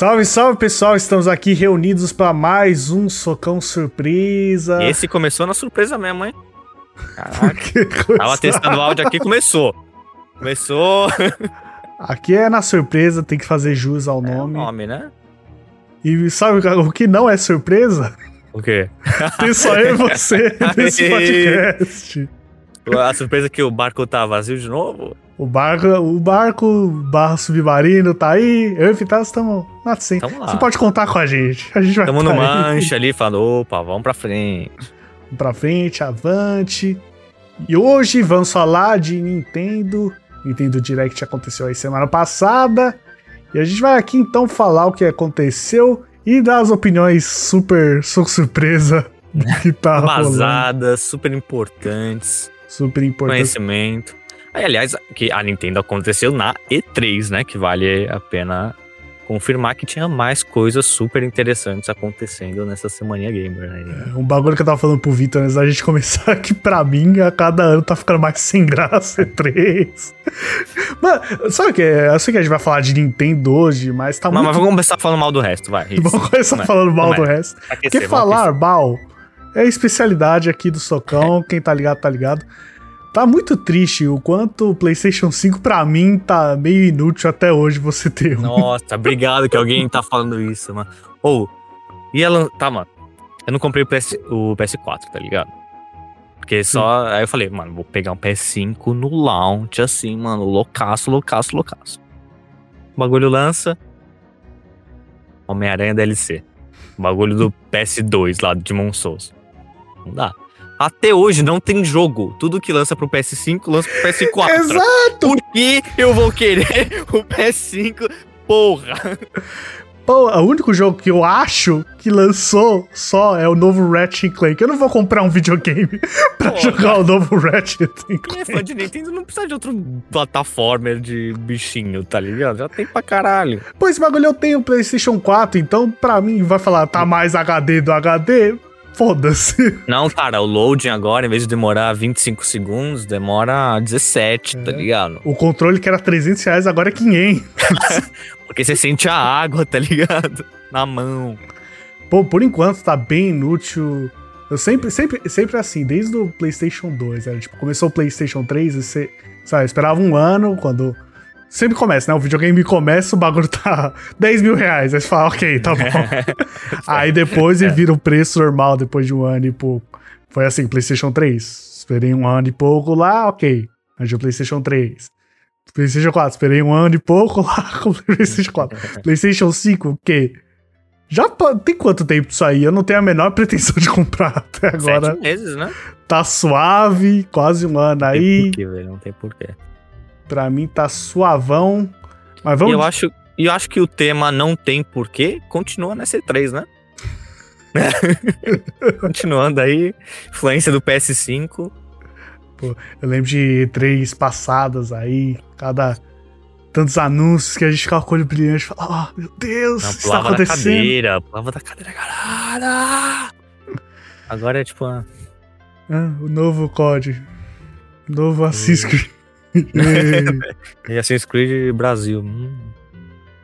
Salve, salve pessoal, estamos aqui reunidos para mais um socão surpresa. Esse começou na surpresa mesmo, hein? Caraca. Tava testando o áudio aqui, começou. Começou. Aqui é na surpresa, tem que fazer jus ao nome. É o nome, né? E sabe o que não é surpresa? O quê? Tem só eu e você nesse podcast. A surpresa é que o barco tá vazio de novo? O barco, o barco barra submarino tá aí. Eu e o Fitas estamos assim. Você pode contar com a gente. A gente vai Estamos no manche ali falando, opa, vamos pra frente. Vamos pra frente, avante. E hoje vamos falar de Nintendo. Nintendo Direct aconteceu aí semana passada. E a gente vai aqui então falar o que aconteceu e dar as opiniões super, super surpresa do que tá Vazadas, super importantes. Super importante. Conhecimento. Aliás, que a Nintendo aconteceu na E3, né? Que vale a pena confirmar que tinha mais coisas super interessantes acontecendo nessa semana gamer, né? É, um bagulho que eu tava falando pro Vitor antes da gente começar que pra mim, a cada ano tá ficando mais sem graça E3. Mano, sabe o que? Eu sei que a gente vai falar de Nintendo hoje, mas tá mas, muito... Mas vamos começar falando mal do resto, vai. Isso. Vamos começar falando mal do resto. Aquecer, Porque falar mal é a especialidade aqui do Socão, quem tá ligado, tá ligado. Tá muito triste o quanto o PlayStation 5 para mim tá meio inútil até hoje você ter um. Nossa, obrigado que alguém tá falando isso, mano. Ou, oh, e ela. Tá, mano. Eu não comprei o, PS, o PS4, tá ligado? Porque só. Aí eu falei, mano, vou pegar um PS5 no launch, assim, mano, loucaço, loucaço, loucaço. O bagulho lança. Homem-Aranha DLC. O bagulho do PS2 lá de Souls. Não dá. Até hoje não tem jogo. Tudo que lança pro PS5 lança pro PS4. Exato! Por que eu vou querer o PS5? Porra! Pô, o único jogo que eu acho que lançou só é o novo Ratchet Clank. Eu não vou comprar um videogame pra Porra. jogar o novo Ratchet Clank. Quem é fã de Nintendo não precisa de outro plataforma de bichinho, tá ligado? Já tem pra caralho. Pô, esse bagulho eu tenho PlayStation 4, então pra mim vai falar, tá mais HD do HD? Foda-se. Não, cara, o loading agora, em vez de demorar 25 segundos, demora 17, tá é. tá ligado? O controle que era 300 reais agora é 500. Porque você sente a água, tá ligado? Na mão. Pô, por enquanto tá bem inútil. Eu sempre, sempre, sempre assim, desde o PlayStation 2, era, tipo, começou o PlayStation 3 e você, sabe, esperava um ano quando Sempre começa, né? O videogame começa, o bagulho tá 10 mil reais. Aí você fala, ok, tá bom. aí depois ele vira o preço normal depois de um ano e pouco. Foi assim, PlayStation 3. Esperei um ano e pouco lá, ok. Aí o PlayStation 3. PlayStation 4, esperei um ano e pouco lá com o PlayStation 4. PlayStation 5, o quê? Já tem quanto tempo isso aí? Eu não tenho a menor pretensão de comprar até agora. Sete meses, né? Tá suave, quase um ano aí. Não tem porquê, velho, não tem porquê. Pra mim tá suavão. Mas vamos. E eu acho, eu acho que o tema não tem porquê continua na C3, né? Continuando aí, influência do PS5. Pô, eu lembro de três passadas aí, cada tantos anúncios que a gente ficava com o olho brilhante e falava, oh, meu Deus, o que está acontecendo? Da cadeira, pulava da cadeira, caralho! Agora é tipo uma... ah, o novo COD, o novo Assassin's Creed. E Assassin's Creed Brasil. Hum.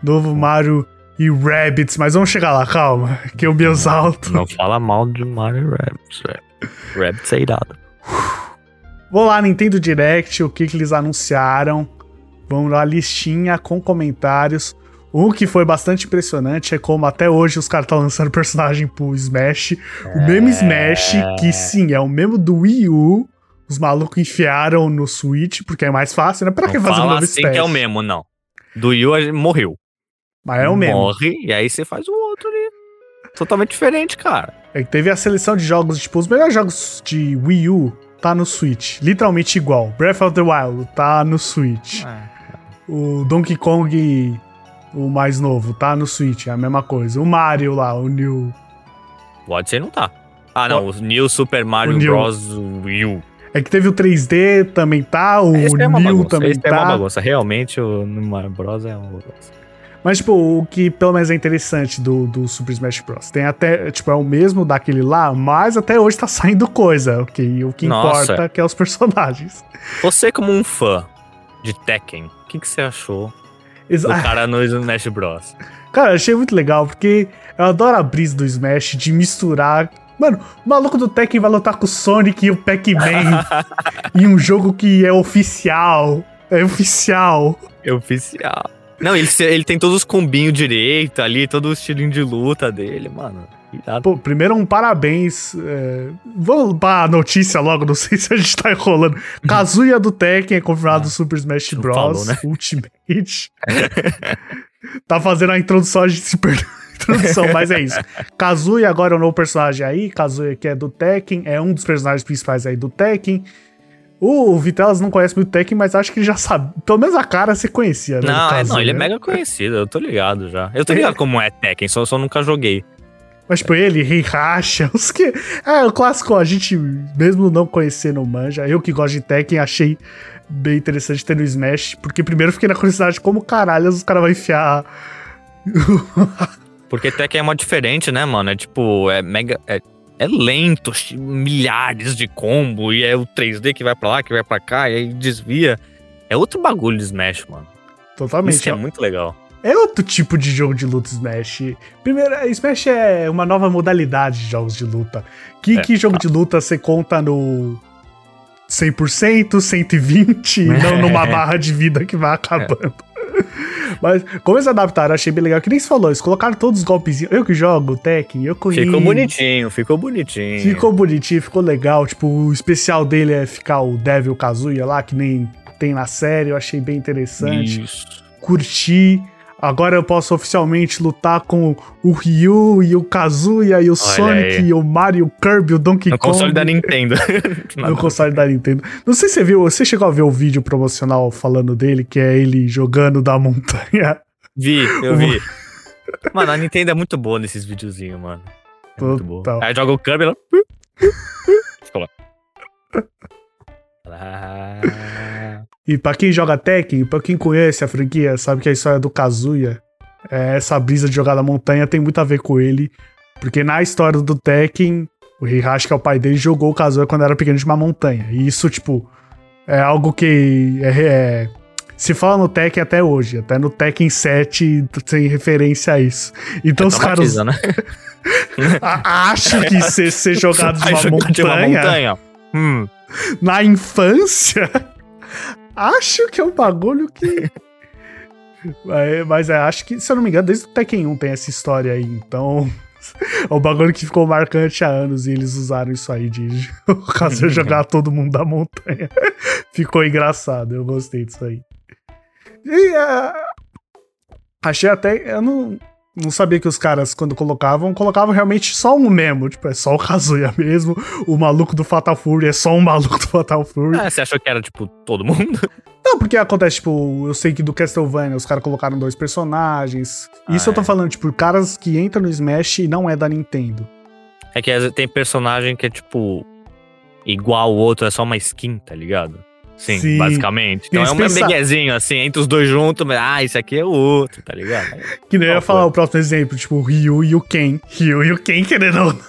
Novo Mario e Rabbids, mas vamos chegar lá, calma, que eu me exalto. Não fala mal de Mario e Rabbids, Rabbids é irado. Vou lá, Nintendo Direct, o que, que eles anunciaram. Vamos lá, listinha com comentários. O que foi bastante impressionante é como até hoje os caras estão lançando personagem pro Smash. O mesmo Smash, que sim, é o mesmo do Wii U, os malucos enfiaram no Switch, porque é mais fácil, né? Pra que fazer um novo assim que é o mesmo, não. Do Yu morreu. Mas é o mesmo. Morre, e aí você faz o outro ali. Totalmente diferente, cara. É que teve a seleção de jogos, tipo, os melhores jogos de Wii U tá no Switch. Literalmente igual. Breath of the Wild tá no Switch. É. O Donkey Kong, o mais novo, tá no Switch. É a mesma coisa. O Mario lá, o New. O Odyssey não tá. Ah, não. O, o New Super Mario Bros. Wii U. É que teve o 3D também tá, o Esse é New também Esse tá. é uma tá. bagunça. Realmente o Mario Bros é uma bagunça. Mas, tipo, o que pelo menos é interessante do, do Super Smash Bros. Tem até, tipo, é o mesmo daquele lá, mas até hoje tá saindo coisa, ok? O que Nossa. importa é que é os personagens. Você, como um fã de Tekken, o que, que você achou Exa- do cara no Smash Bros. Cara, achei muito legal, porque eu adoro a brisa do Smash de misturar. Mano, o maluco do Tekken vai lutar com o Sonic e o Pac-Man em um jogo que é oficial. É oficial. É oficial. Não, ele, ele tem todos os combinhos direito ali, todo o estilinho de luta dele, mano. Pô, primeiro um parabéns. é, Vamos pra notícia logo, não sei se a gente tá enrolando. Kazuya do Tekken é confirmado no Super Smash Bros. falou, né? Ultimate. tá fazendo a introdução, a gente se perdeu. Introdução, mas é isso. Kazuya agora é um novo personagem aí. Kazuya que é do Tekken, é um dos personagens principais aí do Tekken. O Vitelas não conhece muito Tekken, mas acho que ele já sabe. Pelo menos a cara você conhecia, né? Não, é, não, ele é mega conhecido, eu tô ligado já. Eu tô ligado como é Tekken, só, só nunca joguei. Mas, tipo, ele, Heihachi, os que. É, o clássico, a gente, mesmo não conhecendo o Manja, eu que gosto de Tekken, achei bem interessante ter no Smash, porque primeiro fiquei na curiosidade de como caralho os caras vão enfiar. Porque Tekken é mó diferente, né, mano? É tipo, é mega. É, é lento, milhares de combo, e é o 3D que vai pra lá, que vai pra cá, e aí desvia. É outro bagulho de Smash, mano. Totalmente. Isso é muito legal. É outro tipo de jogo de luta Smash. Primeiro, Smash é uma nova modalidade de jogos de luta. Que, É, que jogo de luta você conta no 100%, 120 e não numa barra de vida que vai acabando. Mas como eles adaptaram, achei bem legal. Que nem você falou, eles colocaram todos os golpezinhos. Eu que jogo Tekken, eu conheço. Ficou bonitinho, ficou bonitinho. Ficou bonitinho, ficou legal. Tipo, o especial dele é ficar o Devil Kazuya lá, que nem tem na série. Eu achei bem interessante Isso. curti. Agora eu posso oficialmente lutar com o Ryu e o Kazuya e o Sonic aí. e o Mario, o Kirby, o Donkey No Kong. console da Nintendo. No console da Nintendo. Não sei se você viu, você chegou a ver o vídeo promocional falando dele, que é ele jogando da montanha. Vi, eu vi. Mano, a Nintendo é muito boa nesses videozinhos, mano. É muito boa. Aí joga o Kirby ela... Ficou lá. E pra quem joga Tekken, pra quem conhece a franquia, sabe que a história do Kazuya, é, essa brisa de jogar da montanha tem muito a ver com ele. Porque na história do Tekken, o Heihachi, que é o pai dele, jogou o Kazuya quando era pequeno de uma montanha. E isso, tipo, é algo que é- é- se fala no Tekken até hoje. Até no Tekken 7 tem referência a isso. Então os caras né? acham que ser, ser jogado de uma jogar de uma montanha montanha. Hum, na infância, acho que é um bagulho que. É, mas é, acho que, se eu não me engano, desde o Tekken 1 tem essa história aí. Então, é um bagulho que ficou marcante há anos e eles usaram isso aí de o caso jogar todo mundo da montanha. ficou engraçado, eu gostei disso aí. E é, achei até. Eu não. Não sabia que os caras, quando colocavam, colocavam realmente só um mesmo. Tipo, é só o Kazuya mesmo. O maluco do Fatal Fury é só um maluco do Fatal Fury. ah, você achou que era, tipo, todo mundo? Não, porque acontece, tipo, eu sei que do Castlevania os caras colocaram dois personagens. Isso Ah, eu tô é. falando, tipo, caras que entram no Smash e não é da Nintendo. É que às vezes tem personagem que é, tipo, igual o outro, é só uma skin, tá ligado? Sim, Sim. basicamente. Então é um pensa- beguezinho, assim, entre os dois juntos, mas, ah, esse aqui é o outro, tá ligado? Que nem eu ia falar o próximo exemplo, tipo, o Ryu e o Ken. Ryu e o Ken, querendo ou não.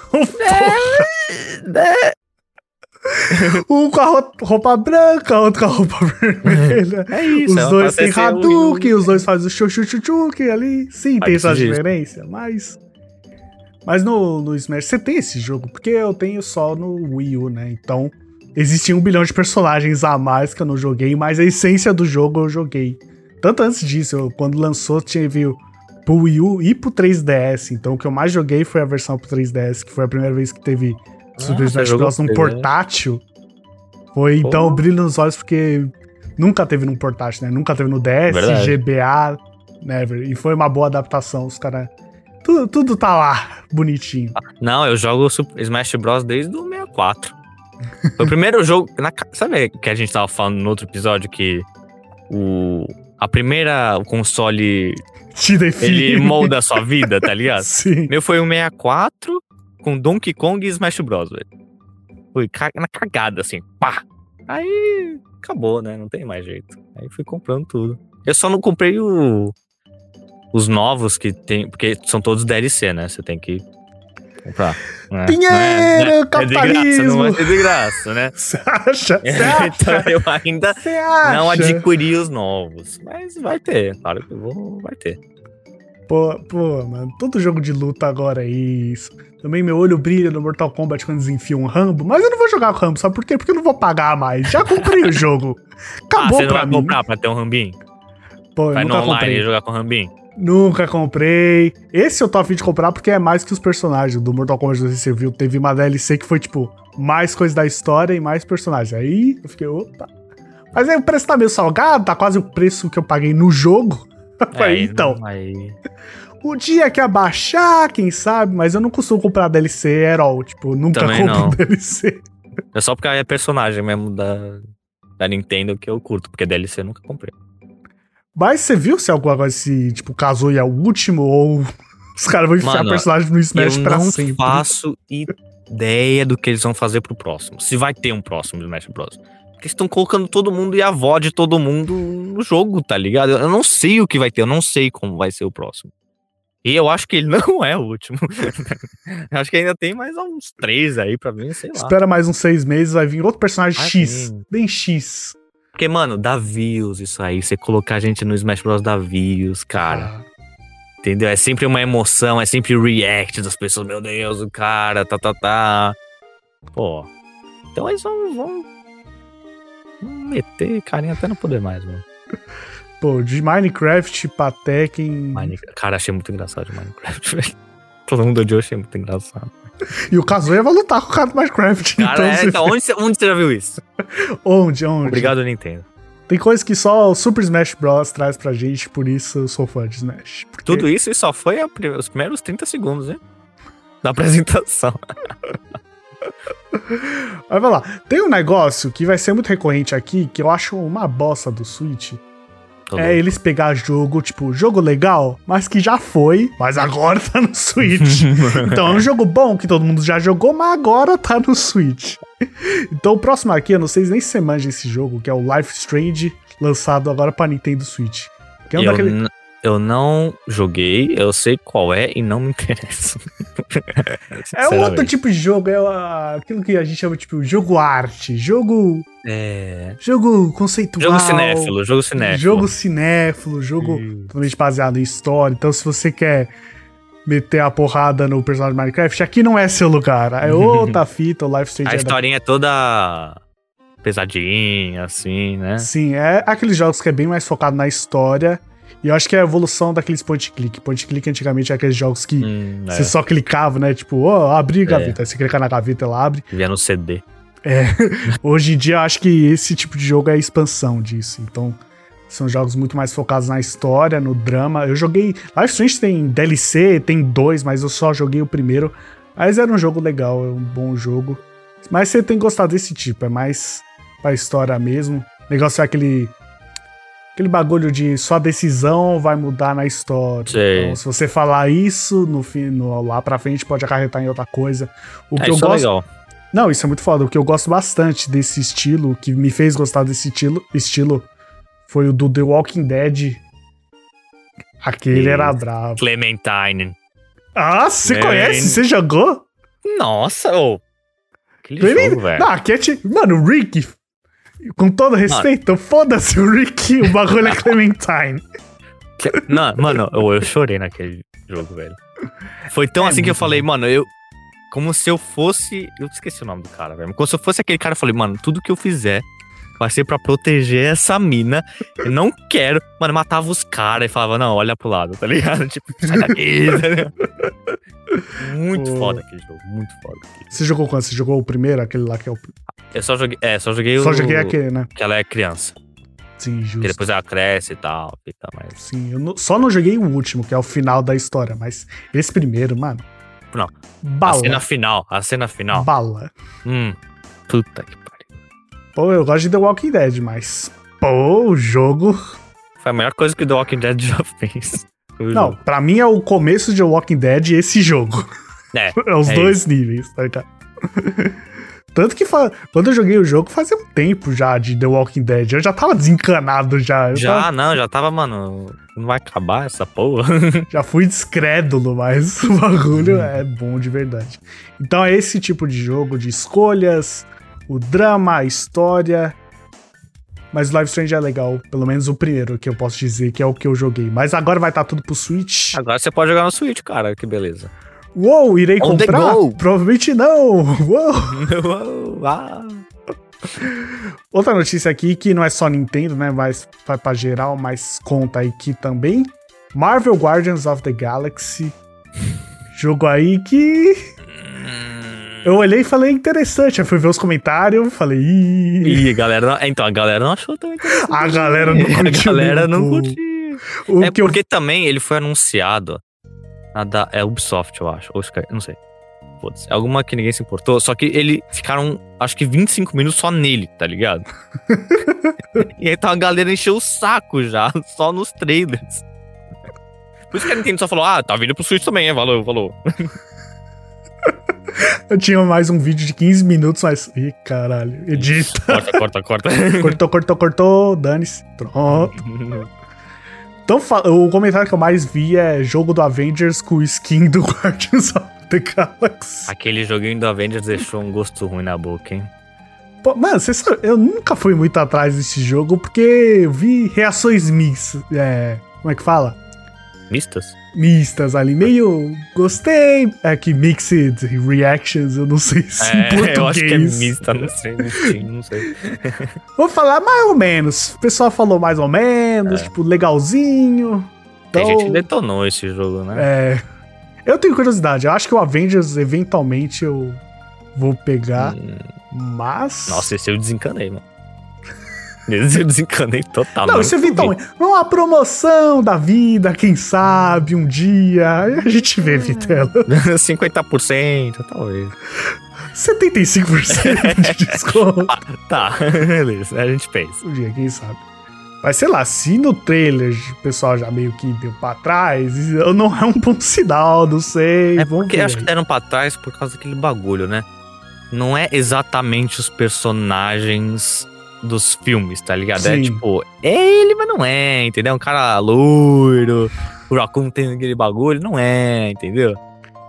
um com a ro- roupa branca, outro com a roupa vermelha. É isso. os é dois têm Hadouken, os dois fazem o Chuchuchuchuken ali. Sim, tem essa diferença, mas. Mas no, no Smash você tem esse jogo, porque eu tenho só no Wii U, né? Então, existia um bilhão de personagens a mais que eu não joguei, mas a essência do jogo eu joguei. Tanto antes disso, eu- quando lançou, teve pro Wii U e pro 3DS. Então, o que eu mais joguei foi a versão pro 3DS, que foi a primeira vez que teve Super Ah, você Smash Bros. num 3DS? portátil. Foi, então, Pô. brilho nos olhos, porque nunca teve num portátil, né? Nunca teve no DS, Verdade. GBA, never. E foi uma boa adaptação, os caras... Tudo, tudo tá lá, bonitinho. Não, eu jogo Super Smash Bros. desde o 64. Foi o primeiro jogo. Na, sabe que a gente tava falando no outro episódio que o. A primeira o console Te define. ele molda a sua vida, tá ligado? Sim. Meu foi um 64 com Donkey Kong e Smash Bros, velho. Foi na cagada, assim, pá. Aí acabou, né? Não tem mais jeito. Aí fui comprando tudo. Eu só não comprei o, os novos que tem, porque são todos DLC, né? Você tem que comprar. né? Dinheiro, Não é- não é de graça, capitalismo. não ser de graça, né? Você acha? Então eu ainda não adquiri os novos. Mas vai ter, claro que eu vou, vai ter. Pô, pô, mano, todo jogo de luta agora é isso. Também meu olho brilha no Mortal Kombat quando eles enfiam um Rambo, mas eu não vou jogar com o Rambo, sabe por quê? Porque eu não vou pagar mais. Já comprei o jogo. ah, Acabou você não pra vai mim. comprar pra ter um Rambinho? Pô, eu Vai no nunca online comprei. jogar com o Rambinho? Nunca comprei. Esse eu tô afim de comprar porque é mais que os personagens do Mortal Kombat, não sei se você viu. Teve uma DLC que foi, tipo, mais coisa da história e mais personagens. Aí eu fiquei, opa. Mas aí o preço tá meio salgado, tá quase o preço que eu paguei no jogo. Aí então, aí- o dia que abaixar, quem sabe, mas eu não costumo comprar DLC at all. Tipo, nunca Também compro não. DLC. É só porque é personagem mesmo da, da Nintendo que eu curto, porque DLC eu nunca comprei. Mas você viu se alguma coisa se, tipo, casou e é o último ou os caras vão enfiar Mano, personagem no Smash eu pra não sempre? faço ideia do que eles vão fazer pro próximo. Se vai ter um próximo Smash Bros. Porque eles estão colocando todo mundo e a avó de todo mundo no jogo, tá ligado? Eu não sei o que vai ter, eu não sei como vai ser o próximo. E eu acho que ele não é o último. eu acho que ainda tem mais uns três aí pra mim, sei lá. Espera mais uns seis meses, vai vir outro personagem X. vir. Bem X. Porque, mano, dá views isso aí. Você colocar a gente no Smash Bros. dá views, cara. Ah, Entendeu? É sempre uma emoção, é sempre react das pessoas. Meu Deus, o cara, tá, tá, tá. Pô. Então eles vão, vão, meter carinha até não poder mais, mano. Pô, de Minecraft pra Tekken. Minecraft. Cara, achei muito engraçado Minecraft, velho. Todo mundo odiou, achei muito engraçado. E o Kazuya vai lutar com o cara do Minecraft. Cara, então, é, você- então onde, você, onde você já viu isso? onde, onde? Obrigado, Nintendo. Tem coisas que só o Super Smash Bros. traz pra gente, por isso eu sou fã de Smash. Porque- Tudo isso e só foi a os primeiros 30 segundos, hein? Da apresentação. Mas vai lá. Tem um negócio que vai ser muito recorrente aqui, que eu acho uma bosta do Switch. Tô é louco. eles pegar jogo, tipo, jogo legal, mas que já foi, mas agora tá no Switch. então é um jogo bom que todo mundo já jogou, mas agora tá no Switch. então o próximo aqui, eu não sei nem se você manja esse jogo, que é o Life Strange, lançado agora pra Nintendo Switch. Que é um eu, daquele. Eu não joguei, eu sei qual é e não me interessa. É outro Sinceramente. tipo de jogo, é aquilo que a gente chama, tipo, jogo arte, jogo. É. Jogo conceitual. Jogo cinéfilo, jogo cinéfilo. Jogo cinéfilo, jogo totalmente baseado em história. Então, se você quer meter a porrada no personagem de Minecraft, aqui não é seu lugar. É outra fita, o Life Strange A é da- historinha é toda pesadinha, assim, né? Sim, é aqueles jogos que é bem mais focado na história. E eu acho que é a evolução daqueles point click. Point click antigamente é aqueles jogos que Hum, é. você só clicava, né? Tipo, ó, abrir É. gaveta. Aí você clica na gaveta, ela abre. Via no CD. Hoje em dia, eu acho que esse tipo de jogo é a expansão disso. Então, são jogos muito mais focados na história, no drama. Eu joguei. Life Strange tem DLC, tem dois, mas eu só joguei o primeiro. Mas era um jogo legal, é um bom jogo. Mas você tem gostado desse tipo, é mais pra história mesmo. O negócio é aquele. Aquele bagulho de só decisão vai mudar na história. Sei. Então, se você falar isso, no fim, no, lá pra frente pode acarretar em outra coisa. O É, que eu é gosto. legal. Não, isso é muito foda. O que eu gosto bastante desse estilo, que me fez gostar desse estilo, estilo foi o do The Walking Dead. Aquele Isso. era bravo. Clementine. Ah, você Man. conhece? Você jogou? Nossa, ô. Aquele Ele- jogo, velho. Não, aqui é Mano, o Rick, com todo respeito, foda-se o Rick, o bagulho é Clementine. Não, mano, eu, eu chorei naquele jogo, velho. Foi tão É assim que eu falei, mano, eu. Como se eu fosse. Eu esqueci o nome do cara, velho. Como se eu fosse aquele cara, eu falei, mano, tudo que eu fizer vai ser pra proteger essa mina. Eu não quero. Mano, matava os caras e falava, não, olha pro lado, tá ligado? Tipo, sai daqui. tá ligado? muito Pô. foda aquele jogo, muito foda. aquele Você jogou quando? Você jogou o primeiro? Aquele lá que é o. Eu só joguei. É, só joguei Só o. joguei aquele, né? Que ela é criança. Sim, justo. Que depois ela cresce e tal. E tal mas... Sim, eu não- só não joguei o último, que é o final da história, mas esse primeiro, mano. Não. A Bala. cena final, a cena final. Bala. Hum. Puta que pariu. Pô, eu gosto de The Walking Dead, mas. Pô, o jogo. Foi a melhor coisa que The Walking Dead já fez. Não, jogo. pra mim é o começo de The Walking Dead esse jogo. É, É os é dois níveis, tá ligado? Tanto que fa... quando eu joguei o jogo fazia um tempo já de The Walking Dead. Eu já tava desencanado já. Eu Já, tava- não, já tava, mano. Não vai acabar essa porra. Já fui descrédulo, mas o bagulho é bom de verdade. Então é esse tipo de jogo de escolhas, o drama, a história. Mas o Live Strange é legal, pelo menos o primeiro que eu posso dizer que é o que eu joguei. Mas agora vai estar tudo pro Switch. Agora você pode jogar no Switch, cara. Que beleza. Uou, irei On the comprar? Provavelmente não. Uou. ah. Outra notícia aqui que não é só Nintendo, né? Mas vai pra geral, mas conta aí que também. Marvel Guardians of the Galaxy. Jogo aí que. Eu olhei e falei interessante. Aí fui ver os comentários, falei. Ih, Ih, galera. não- Então, a galera não achou também. interessante. a galera não A curtiu. galera não curtiu. O É que eu porque também ele foi anunciado na da é Ubisoft, eu acho. Ou Sky, não sei. Foda-se. É alguma que ninguém se importou. Só que ele ficaram, acho que 25 minutos só nele, tá ligado? e aí então a galera encheu o saco já, só nos trailers. Por isso que a Nintendo só falou, ah, tá vindo pro Switch também, é, valeu, valeu. Eu tinha mais um vídeo de 15 minutos, mas. Ih, caralho. Edita. Corta, corta, corta. cortou, cortou, cortou. Dane-se. Pronto. Então, o comentário que eu mais vi é jogo do Avengers com skin do Guardians of the Galaxy. Aquele joguinho do Avengers deixou um gosto ruim na boca, hein? Pô, mano, você sabe, eu nunca fui muito atrás desse jogo porque eu vi reações mix. É, como é que fala? Mistas? Mistas ali, meio gostei. É que mixed reactions, eu não sei se em português. eu acho que é mista, não sei, não sei. Vou falar mais ou menos. O pessoal falou mais ou menos, É. tipo, legalzinho. Tem Então, gente que detonou esse jogo, né? É. Eu tenho curiosidade. Eu acho que o Avengers, eventualmente, eu vou pegar. Hum, Mas. Nossa, esse eu desencanei, mano. Eu desencanei total. Não, isso é eventualmente. Numa promoção da vida, quem sabe, um dia. aí A gente vê, Vitela. 50%, talvez. 75% de desconto. Tá, beleza, a gente pensa. Um dia, quem sabe. Mas sei lá, se no trailer o pessoal já meio que deu pra trás, eu não é um bom sinal, não sei. É porque acho que deram pra trás por causa daquele bagulho, né? Não é exatamente os personagens dos filmes, tá ligado? É Sim. tipo, é ele, mas não é, entendeu? Um cara loiro, o Raccoon tem aquele bagulho, não é, entendeu?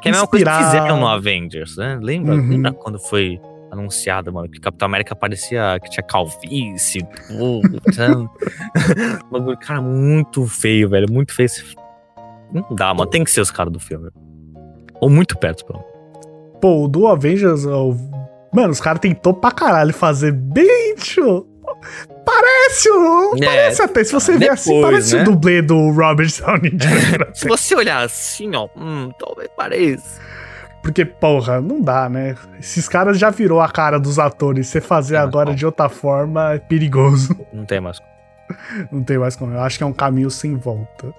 Que é a mesma coisa que fizeram no Avengers, né? Lembra, Uhum. lembra quando foi anunciado, mano, que Capitão América parecia que tinha calvície, bagulho, cara, muito feio, velho, muito feio. Não dá, mano, tem que ser os caras do filme. Ou muito perto, pelo menos. Pô, o do Avengers, o- mano, os caras tentou pra caralho fazer bem, tio. Parece o. É, Parece até. Se você ver assim, parece né? o dublê do Robert Downey Jr. Se você olhar assim, ó, hum, talvez pareça. Porque, porra, não dá, né? Esses caras já virou a cara dos atores. Você fazer agora não. de outra forma é perigoso. Não tem mais. Não tem mais como. Eu acho que é um caminho sem volta.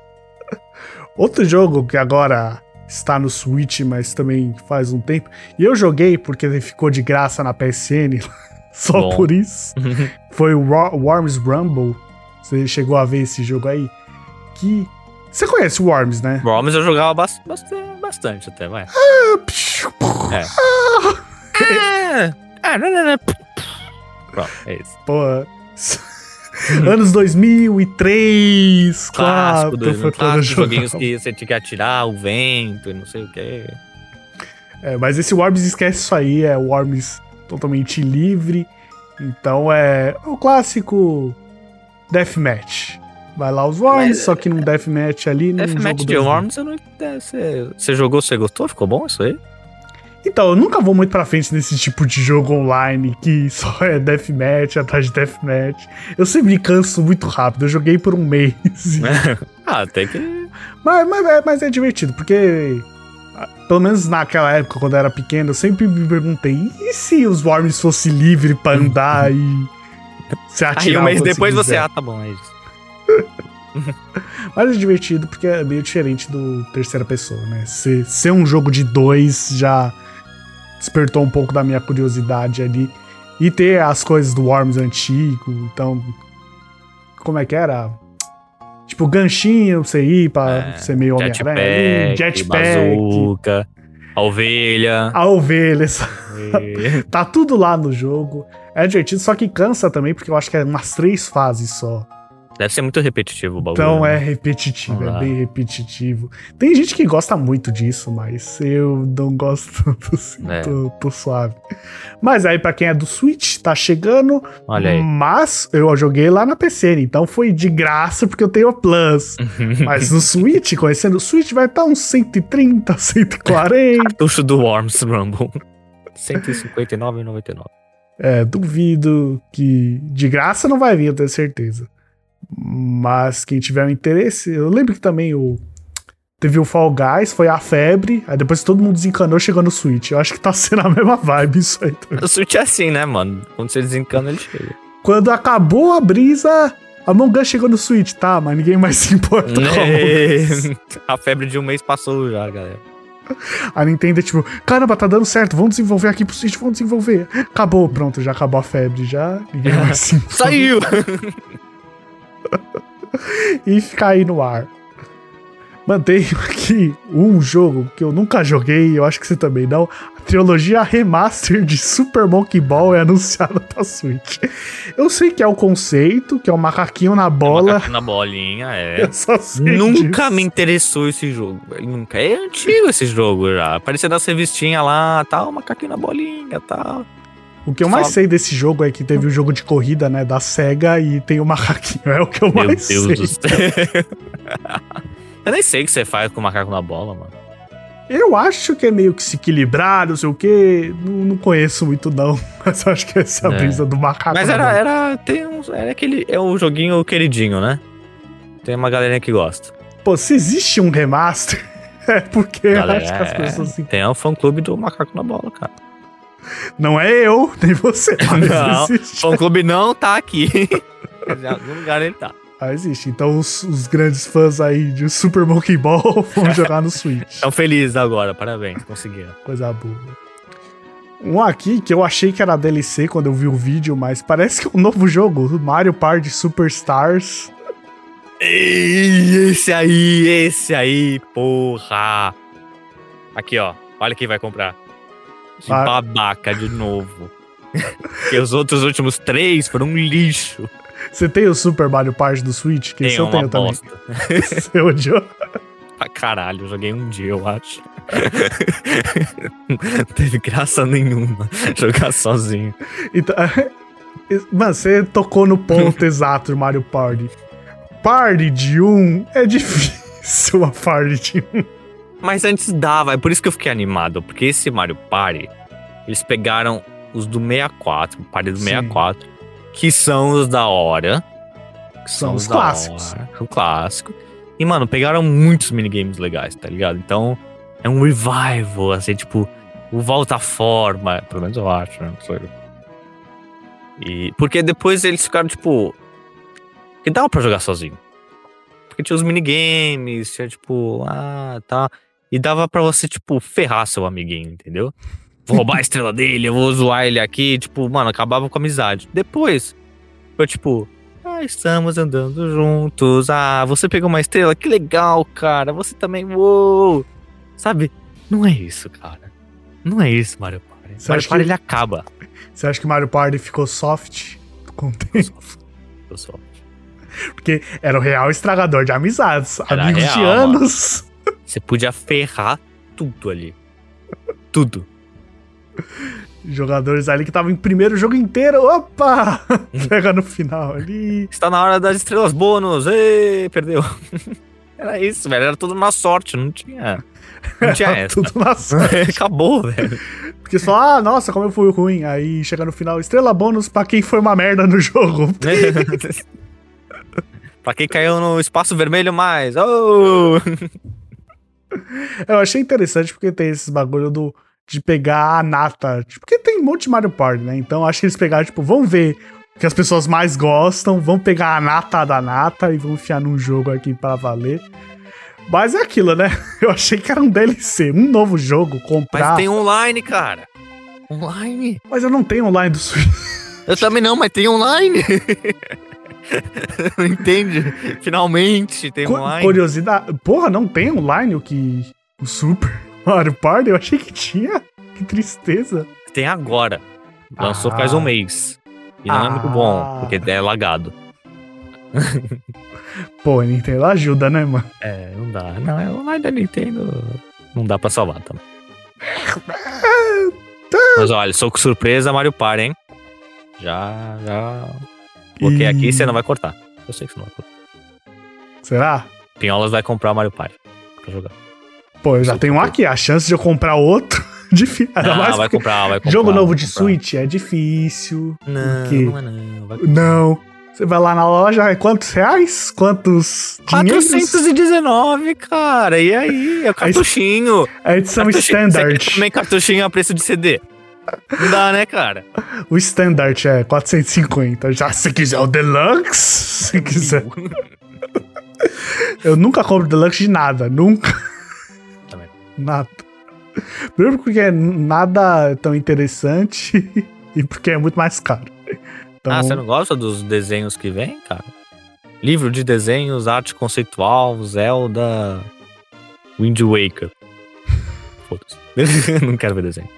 Outro jogo que agora está no Switch, mas também faz um tempo. E eu joguei porque ele ficou de graça na PSN. Só Bom. por isso. Foi o Worms Rumble. Você chegou a ver esse jogo aí? Que. Você conhece o Worms, né? Worms eu jogava bas- bas- bastante até, vai. É. Ah, ah, não, não, não. Pronto, é isso. Pô. Anos 2003, Clássico, 4, do, foi clássico joguinhos que você tinha que atirar o vento e não sei o que. É, mas esse Worms esquece isso aí, é Worms totalmente livre. Então é o clássico Deathmatch. Vai lá os Worms, Mas, só que num Deathmatch ali Deathmatch de 2D. Worms, eu não. é, Você, você jogou, você gostou? Ficou bom isso aí? Então, eu nunca vou muito pra frente nesse tipo de jogo online que só é Deathmatch atrás de Deathmatch. Eu sempre me canso muito rápido, eu joguei por um mês. ah, até que. Mas, mas, é, mas é divertido, porque. ah, Pelo menos naquela época, quando eu era pequeno, eu sempre me perguntei: e se os Worms fossem livres pra andar e. Se Aí atirar um mês depois você. quiser? Ah, tá bom, é isso. Mas é divertido porque é meio diferente do terceira pessoa, né? Ser, ser um jogo de dois já despertou um pouco da minha curiosidade ali. E ter as coisas do Worms antigo, então. Como é que era? Tipo, ganchinho, você ir pra É, ser meio Homem-Aranha. Jetpack, bazooka. A ovelha. A ovelha. tá tudo lá no jogo. É divertido, só que cansa também, porque eu acho que é umas três fases só. Deve ser muito repetitivo o bagulho. Então né? é repetitivo, é bem repetitivo. Tem gente que gosta muito disso, mas eu não gosto tanto assim, é. tô, tô, suave. Mas aí, pra quem é do Switch, tá chegando. Olha aí. Mas eu joguei lá na PC, então foi de graça porque eu tenho o Plus. mas no Switch, conhecendo o Switch, vai estar tá uns 130, 140. Cartucho do Worms Rumble. 159,99. É, duvido que de graça não vai vir, eu tenho certeza. Mas quem tiver um interesse, eu lembro que também o teve o Fall Guys, foi a febre, aí depois todo mundo desencanou, chegou no Switch. Eu acho que tá sendo a mesma vibe isso aí também. O Switch é assim, né, mano? Quando você desencana, ele chega. Quando acabou a brisa, a Us chegou no Switch, tá, mas ninguém mais se importa com a A febre de um mês passou já, galera. A Nintendo é tipo, caramba, tá dando certo, vamos desenvolver aqui pro Switch, vamos desenvolver. Acabou, pronto, já acabou a febre, já. Ninguém mais se importa. Saiu! e ficar aí no ar. Mantenho aqui um jogo que eu nunca joguei, eu acho que você também não. A trilogia remaster de Super Monkey Ball é anunciada pra Switch. Eu sei que é o conceito, que é o um macaquinho na bola. É macaquinho na bolinha, é. Só sei nunca disso. me interessou esse jogo. Nunca. É antigo esse jogo já. Aparecia nas revistinhas lá, tal, macaquinho na bolinha, tal. O que eu mais Fala. sei desse jogo é que teve o jogo de corrida, né, da SEGA e tem o macaquinho. É o que eu Meu mais Deus sei. Do céu. eu nem sei o que você faz com o macaco na bola, mano. Eu acho que é meio que se equilibrar, não sei o quê. Não, não conheço muito, não. Mas acho que essa é é. brisa do macaco. Mas era, era. Tem. Era aquele. É um joguinho queridinho, né? Tem uma galerinha que gosta. Pô, se existe um remaster, é porque Galera, acho que as pessoas. Assim... Tem um fã clube do macaco na bola, cara. Não é eu, nem você. não, o fã clube não tá aqui. em algum lugar ele tá. Ah, existe. Então os, os, grandes fãs aí de Super Monkey Ball vão jogar no Switch. Estão felizes agora, parabéns, conseguiram. Coisa boa. Um aqui que eu achei que era DLC quando eu vi o vídeo, mas parece que é um novo jogo, Mario Party Superstars. Esse aí, esse aí, porra. Aqui, ó. Olha quem vai comprar. De ah. babaca de novo. Porque os outros últimos três foram um lixo. Você tem o Super Mario Party do Switch? Que tem eu tenho bosta. também. Você odiou? Pra caralho, eu joguei um dia, eu acho. Não teve graça nenhuma jogar sozinho. Então, mano, você tocou no ponto exato do Mario Party. Party de um é difícil a party de um. Mas antes dava, é por isso que eu fiquei animado, porque esse Mario Party, eles pegaram os do 64, o Party do Sim. 64, que são os da hora. Que são, são os clássicos. Hora, o clássico. E, mano, pegaram muitos minigames legais, tá ligado? Então, é um revival, assim, tipo, o volta à forma, pelo menos eu acho, né? Não sei. E, porque depois eles ficaram, tipo. Que dava pra jogar sozinho. Porque tinha os minigames, tinha, tipo, ah, tá. E dava para você, tipo, ferrar seu amiguinho, entendeu? Vou roubar a estrela dele, eu vou zoar ele aqui. Tipo, mano, acabava com a amizade. Depois, foi tipo, ah, estamos andando juntos. Ah, você pegou uma estrela? Que legal, cara. Você também, uou. Sabe? Não é isso, cara. Não é isso, Mario Party. Você Mario Party, que... ele acaba. Você acha que Mario Party ficou soft com o tempo? Ficou soft. Porque era o real estragador de amizades. Era amigos real, de anos. Mano. Você podia ferrar tudo ali. Tudo. Jogadores ali que estavam em primeiro jogo inteiro. Opa! Pega no final ali. Está na hora das estrelas bônus. Ei, perdeu. Era isso, velho. Era tudo na sorte. Não tinha. Não tinha essa. tudo na sorte. Acabou, velho. Porque só, ah, nossa, como eu fui ruim. Aí chega no final, estrela bônus pra quem foi uma merda no jogo. pra quem caiu no espaço vermelho mais. Oh! Eu achei interessante porque tem esses bagulho do, de pegar a nata. Tipo, porque tem um monte de Mario Party, né? Então acho que eles pegaram, tipo, vamos ver o que as pessoas mais gostam, vão pegar a nata da nata e vão enfiar num jogo aqui para valer. Mas é aquilo, né? Eu achei que era um DLC, um novo jogo, comprar. Mas tem online, cara. Online. Mas eu não tenho online do Switch. Eu também não, mas tem online. Entende? Finalmente tem online. Curiosidade. Porra, não tem online o que. O Super Mario Party? Eu achei que tinha. Que tristeza. Tem agora. Lançou faz Ah. um mês. E não é muito bom, porque é lagado. Pô, a Nintendo ajuda, né, mano? É, não dá. Não, é online da Nintendo. Não dá pra salvar também. Mas olha, sou com surpresa Mario Party, hein? Já, já. Porque E- aqui você não vai cortar. Eu sei que você não vai cortar. Será? Pinholas vai comprar Mario Party pra jogar. Pô, eu já tenho um aqui. A chance de eu comprar outro. Difícil. Ainda Não, mais vai porque comprar, vai comprar. jogo novo de comprar. Switch é difícil. Não, Por quê? não é não. Não. Você vai lá na loja, é quantos reais? Quantos dinheiros? 419, cara. E aí? É o cartuchinho. A edição Cartuchinho. Você standard. quer também cartuchinho a preço de CD. Não dá, né, cara? O standard é 450. Já se quiser o deluxe, se quiser. Eu nunca compro deluxe de nada. Nunca. Também. Nada. Primeiro porque é nada tão interessante e porque é muito mais caro. Então, Ah, você não gosta dos desenhos que vem, cara? Livro de desenhos, arte conceitual, Zelda, Wind Waker. Foda-se. não quero ver desenho.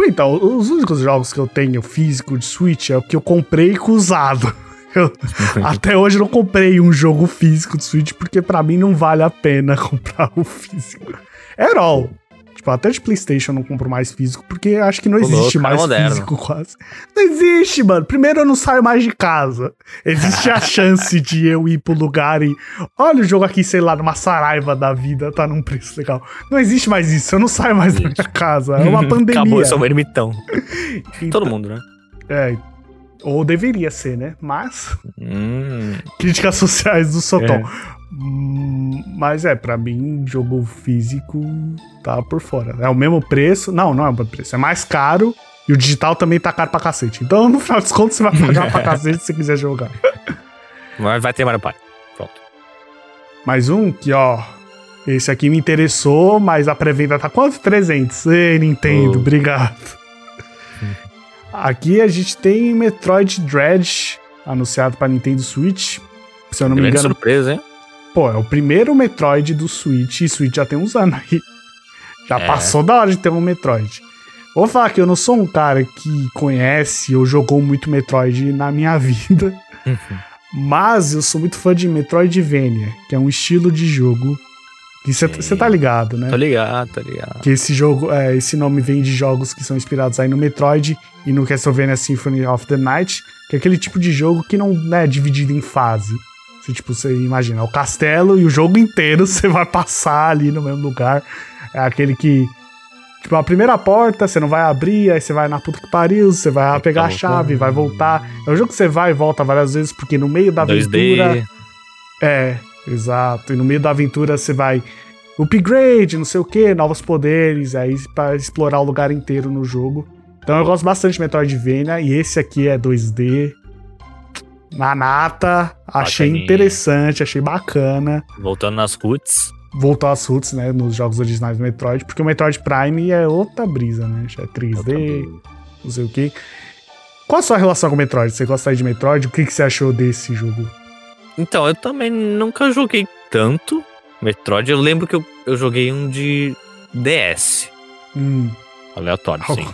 Então, os únicos jogos que eu tenho físico de Switch é o que eu comprei com usado. Eu, até hoje eu não comprei um jogo físico de Switch porque pra mim não vale a pena comprar o físico. É all. Tipo, até de PlayStation eu não compro mais físico porque acho que não louco, existe cara mais moderno. físico quase. Não existe, mano. Primeiro eu não saio mais de casa. Existe a chance de eu ir pro lugar e. Olha o jogo aqui, sei lá, numa saraiva da vida, tá num preço legal. Não existe mais isso. Eu não saio mais da minha casa. É uma pandemia. Acabou, eu sou um ermitão. Então- Todo mundo, né? É, ou deveria ser, né? Mas. Hum, Críticas sociais do Sotão. É. Hum, Mas é, pra mim, jogo físico tá por fora. É o mesmo preço. Não, não é o mesmo preço. É mais caro. E o digital também tá caro pra cacete. Então, no final dos contos, você vai pagar pra cacete se você quiser jogar. mas vai ter Mario Party. Pronto. Mais um que, ó. Esse aqui me interessou, mas a pré-venda tá quanto? 300. Ei, Nintendo, Oh. obrigado. Aqui a gente tem Metroid Dread anunciado pra Nintendo Switch. Se eu não me engano, surpresa, hein? Pô, é o primeiro Metroid do Switch, e Switch já tem uns anos aí. Já É. passou da hora de ter um Metroid. Vou falar que eu não sou um cara que conhece ou jogou muito Metroid na minha vida, mas eu sou muito fã de Metroidvania, que é um estilo de jogo que você tá ligado, né? Tô ligado, tô ligado. Que esse jogo, é, esse nome vem de jogos que são inspirados aí no Metroid e no Castlevania Symphony of the Night, que é aquele tipo de jogo que não é dividido em fase. Você, tipo, você imagina, o castelo e o jogo inteiro você vai passar ali no mesmo lugar. É aquele que. Tipo, a primeira porta você não vai abrir, aí você vai na puta que pariu, você vai pegar a chave, vai voltar. É um jogo que você vai e volta várias vezes, porque no meio da aventura. 2D. É, exato. E no meio da aventura você vai upgrade, não sei o que, novos poderes, aí pra explorar o lugar inteiro no jogo. Então eu gosto bastante de Metroidvania e esse aqui é 2D. Na nata, achei Bacaninha. interessante, achei bacana. Voltando nas roots. Voltou às roots, né, nos jogos originais do Metroid, porque o Metroid Prime é outra brisa, né? Já é 3D, não sei o que. Qual a sua relação com o Metroid? Você gosta de Metroid? O que, que você achou desse jogo? Então, eu também nunca joguei tanto Metroid. Eu lembro que eu, eu joguei um de DS. Hum, Aleatório, Oh. sim.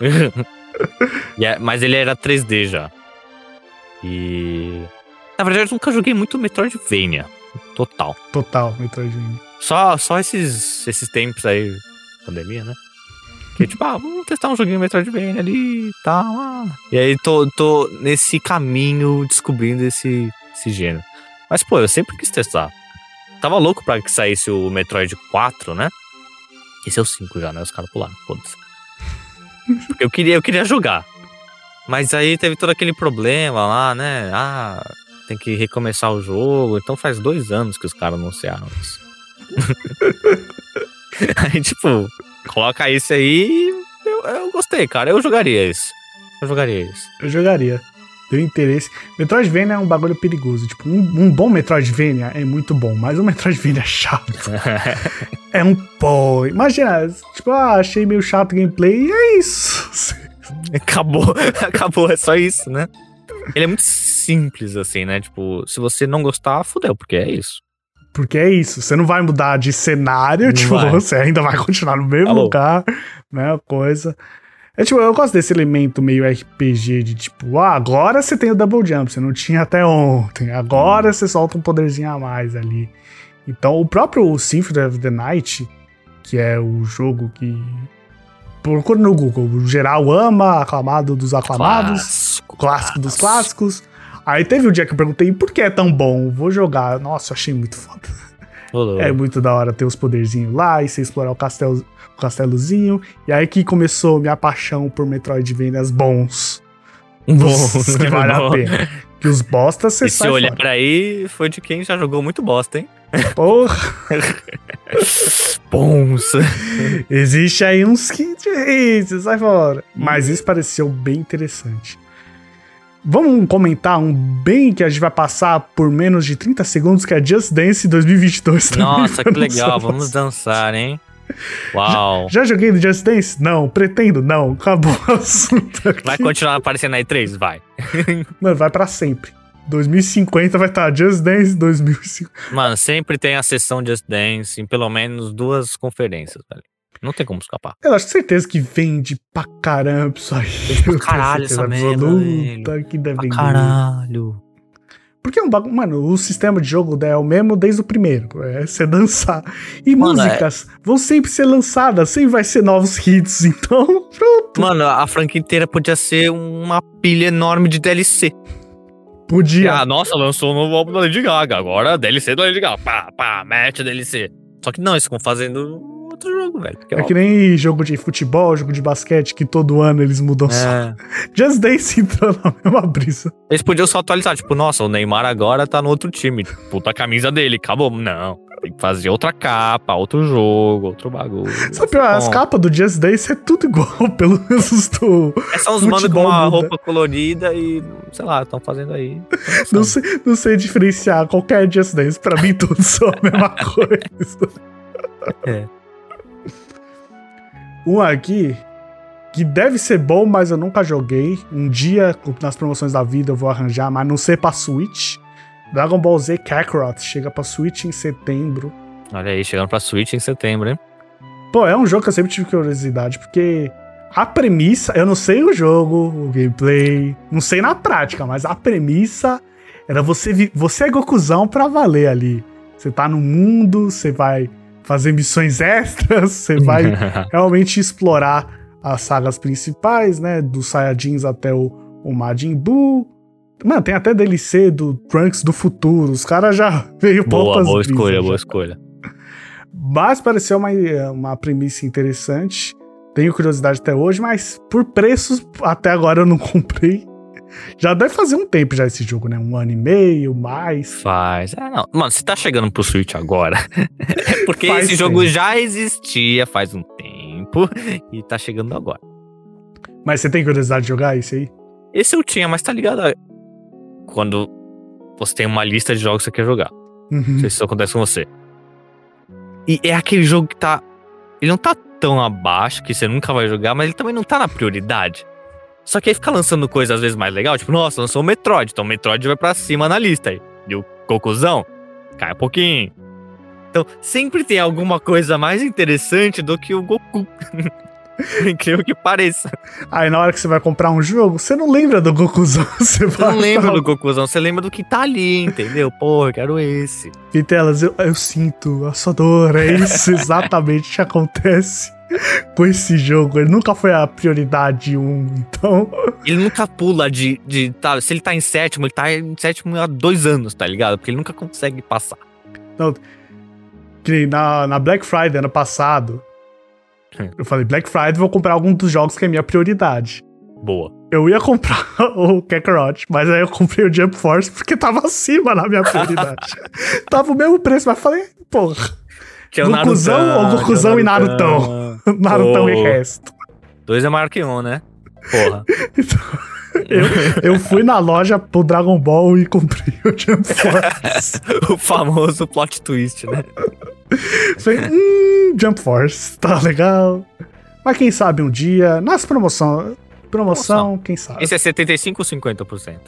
E é- mas ele era 3D já. E. Na verdade, eu nunca joguei muito Metroidvania. Total. total, Metroidvania. Só, só esses, esses tempos aí, pandemia, né? Que tipo, ah, vamos testar um joguinho Metroidvania ali e tal. ah. E aí tô, tô nesse caminho descobrindo esse, esse gênero. Mas, pô, eu sempre quis testar. Tava louco pra que saísse o Metroid 4, né? Esse é o 5 já, né? Os caras pularam, foda-se. Porque eu queria, eu queria jogar. Mas aí teve todo aquele problema lá, né? Ah, tem que recomeçar o jogo. Então faz dois anos que os caras anunciaram isso. aí, tipo, coloca isso aí e eu, eu gostei, cara. Eu jogaria isso. Eu jogaria isso. Eu jogaria. Deu interesse. Metroidvania é um bagulho perigoso. Tipo, um, um bom Metroidvania é muito bom, mas um Metroidvania chato é um pô. Imagina, tipo, ah, achei meio chato o gameplay e é isso. acabou, acabou, é só isso, né? Ele é muito simples, assim, né? Tipo, se você não gostar, fudeu, porque é isso. Porque é isso, você não vai mudar de cenário, Não tipo, vai. você ainda vai continuar no mesmo Alô. lugar, né? Coisa. É tipo, eu gosto desse elemento meio RPG de tipo, ah, agora você tem o double jump, você não tinha até ontem, agora você solta um poderzinho a mais ali. Então, o próprio Symphony of the Night, que é o jogo que. Procura no Google, geral ama, aclamado dos aclamados Clássico, clássico dos clássicos. Aí teve um dia que eu perguntei por que é tão bom, vou jogar. Nossa, achei muito foda. Rolou. É muito da hora ter os poderzinhos lá e você explorar o, castelo, o castelozinho. E aí que começou minha paixão por Metroidvanias bons. Dos que vale a pena. Que os bostas você Esse sai olhar fora. aí foi de quem já jogou muito bosta, hein? Porra, Bons. existe aí uns que você sai fora. Mas isso pareceu bem interessante. Vamos comentar um bem que a gente vai passar por menos de 30 segundos, que é Just Dance 2022 também. Nossa, que legal. Vamos dançar, hein? Uau. Já joguei no Just Dance? Não. Pretendo? Não. Acabou o assunto aqui. Vai continuar aparecendo na E3? Vai. Mano, vai pra sempre. 2050 vai estar Just Dance 2050. Mano, sempre tem a sessão Just Dance em pelo menos duas conferências, velho. Não tem como escapar. Eu acho certeza que vende pra caramba isso aí. pra caralho essa merda, que deve Pra caralho. Porque é um bagulho. Mano, o sistema de jogo é o mesmo desde o primeiro. É você dançar. E Mano, é- músicas vão sempre ser lançadas, sempre vai ser novos hits. Então, pronto. Mano, a franquia inteira podia ser uma pilha enorme de DLC. Podia. Ah, nossa, lançou um novo álbum da Lady Gaga. Agora DLC da Lady Gaga. Pá, pá, a DLC. Só que não, eles ficam fazendo outro jogo, velho. É que nem jogo de futebol, jogo de basquete, que todo ano eles mudam só. é. Just Dance entrou na mesma brisa. Eles podiam só atualizar, tipo, nossa, o Neymar agora tá no outro time. Puta a camisa dele, acabou. Não. Tem que fazer outra capa, outro jogo, outro bagulho. Sabe, pior, as capas do Just Dance é tudo igual, pelo menos do. É só uns mano com uma muda. roupa colorida e, sei lá, estão fazendo aí. Não sei, não sei diferenciar qualquer Just Dance. Pra mim, todos são a mesma coisa. É. Um aqui que deve ser bom, mas eu nunca joguei. Um dia, nas promoções da vida, eu vou arranjar, mas não sei pra Switch. Dragon Ball Z Kakarot chega pra Switch em setembro. Olha aí, chegando pra Switch em setembro, hein? Pô, é um jogo que eu sempre tive curiosidade, porque a premissa, eu não sei o jogo, o gameplay, não sei na prática, mas a premissa era você, você é Gokuzão pra valer ali. Você tá no mundo, você vai fazer missões extras, você vai realmente explorar as sagas principais, né? Dos Saiyajins até o, o Majin Buu. Mano, tem até DLC do Trunks do futuro. Os caras já veio boa, boa brisas escolha, já. boa escolha. Mas pareceu uma, uma premissa interessante. Tenho curiosidade até hoje, mas por preços, até agora eu não comprei. Já deve fazer um tempo já esse jogo, né? Um ano e meio, mais. Faz. É, não. Mano, se tá chegando pro Switch agora, é porque Faz esse jogo tempo. já existia faz um tempo e tá chegando agora. Mas você tem curiosidade de jogar esse aí? Esse eu tinha, mas tá ligado? a- Quando você tem uma lista de jogos que você quer jogar. Não Uhum. sei se isso acontece com você. E é aquele jogo que tá. Ele não tá tão abaixo que você nunca vai jogar, mas ele também não tá na prioridade. Só que aí fica lançando coisa às vezes mais legal, tipo, nossa, lançou o Metroid, então o Metroid vai pra cima na lista aí. E o Cocuzão cai um pouquinho. Então, sempre tem alguma coisa mais interessante do que o Goku. Incrível que pareça. Aí na hora que você vai comprar um jogo, você não lembra do Gokuzão. Você, Você não lembra do Gokuzão, você lembra do que tá ali, entendeu? Porra, eu quero esse. Vitelas, eu, eu sinto a sua dor. É isso exatamente que acontece com esse jogo. Ele nunca foi a prioridade um, então. Ele nunca pula de, de. Tá, se ele tá em sétimo, ele tá em sétimo há dois anos, tá ligado? Porque ele nunca consegue passar. Nem na, na Black Friday ano passado. Eu falei, Black Friday vou comprar algum dos jogos que é minha prioridade. Boa. Eu ia comprar o Kakarot, mas aí eu comprei o Jump Force porque tava acima na minha prioridade. tava o mesmo preço, mas falei, porra, Que é o Gokuzão ou que é Gokuzão e Narutão. Narutão e Oh. resto. Dois é maior que um, né? Porra. Eu, eu fui na loja pro Dragon Ball e comprei o Jump Force. o famoso plot twist, né? Falei, hum, Jump Force, tá legal. Mas quem sabe um dia, nas promoção, promoção, quem sabe. Esse é 75 ou 50%?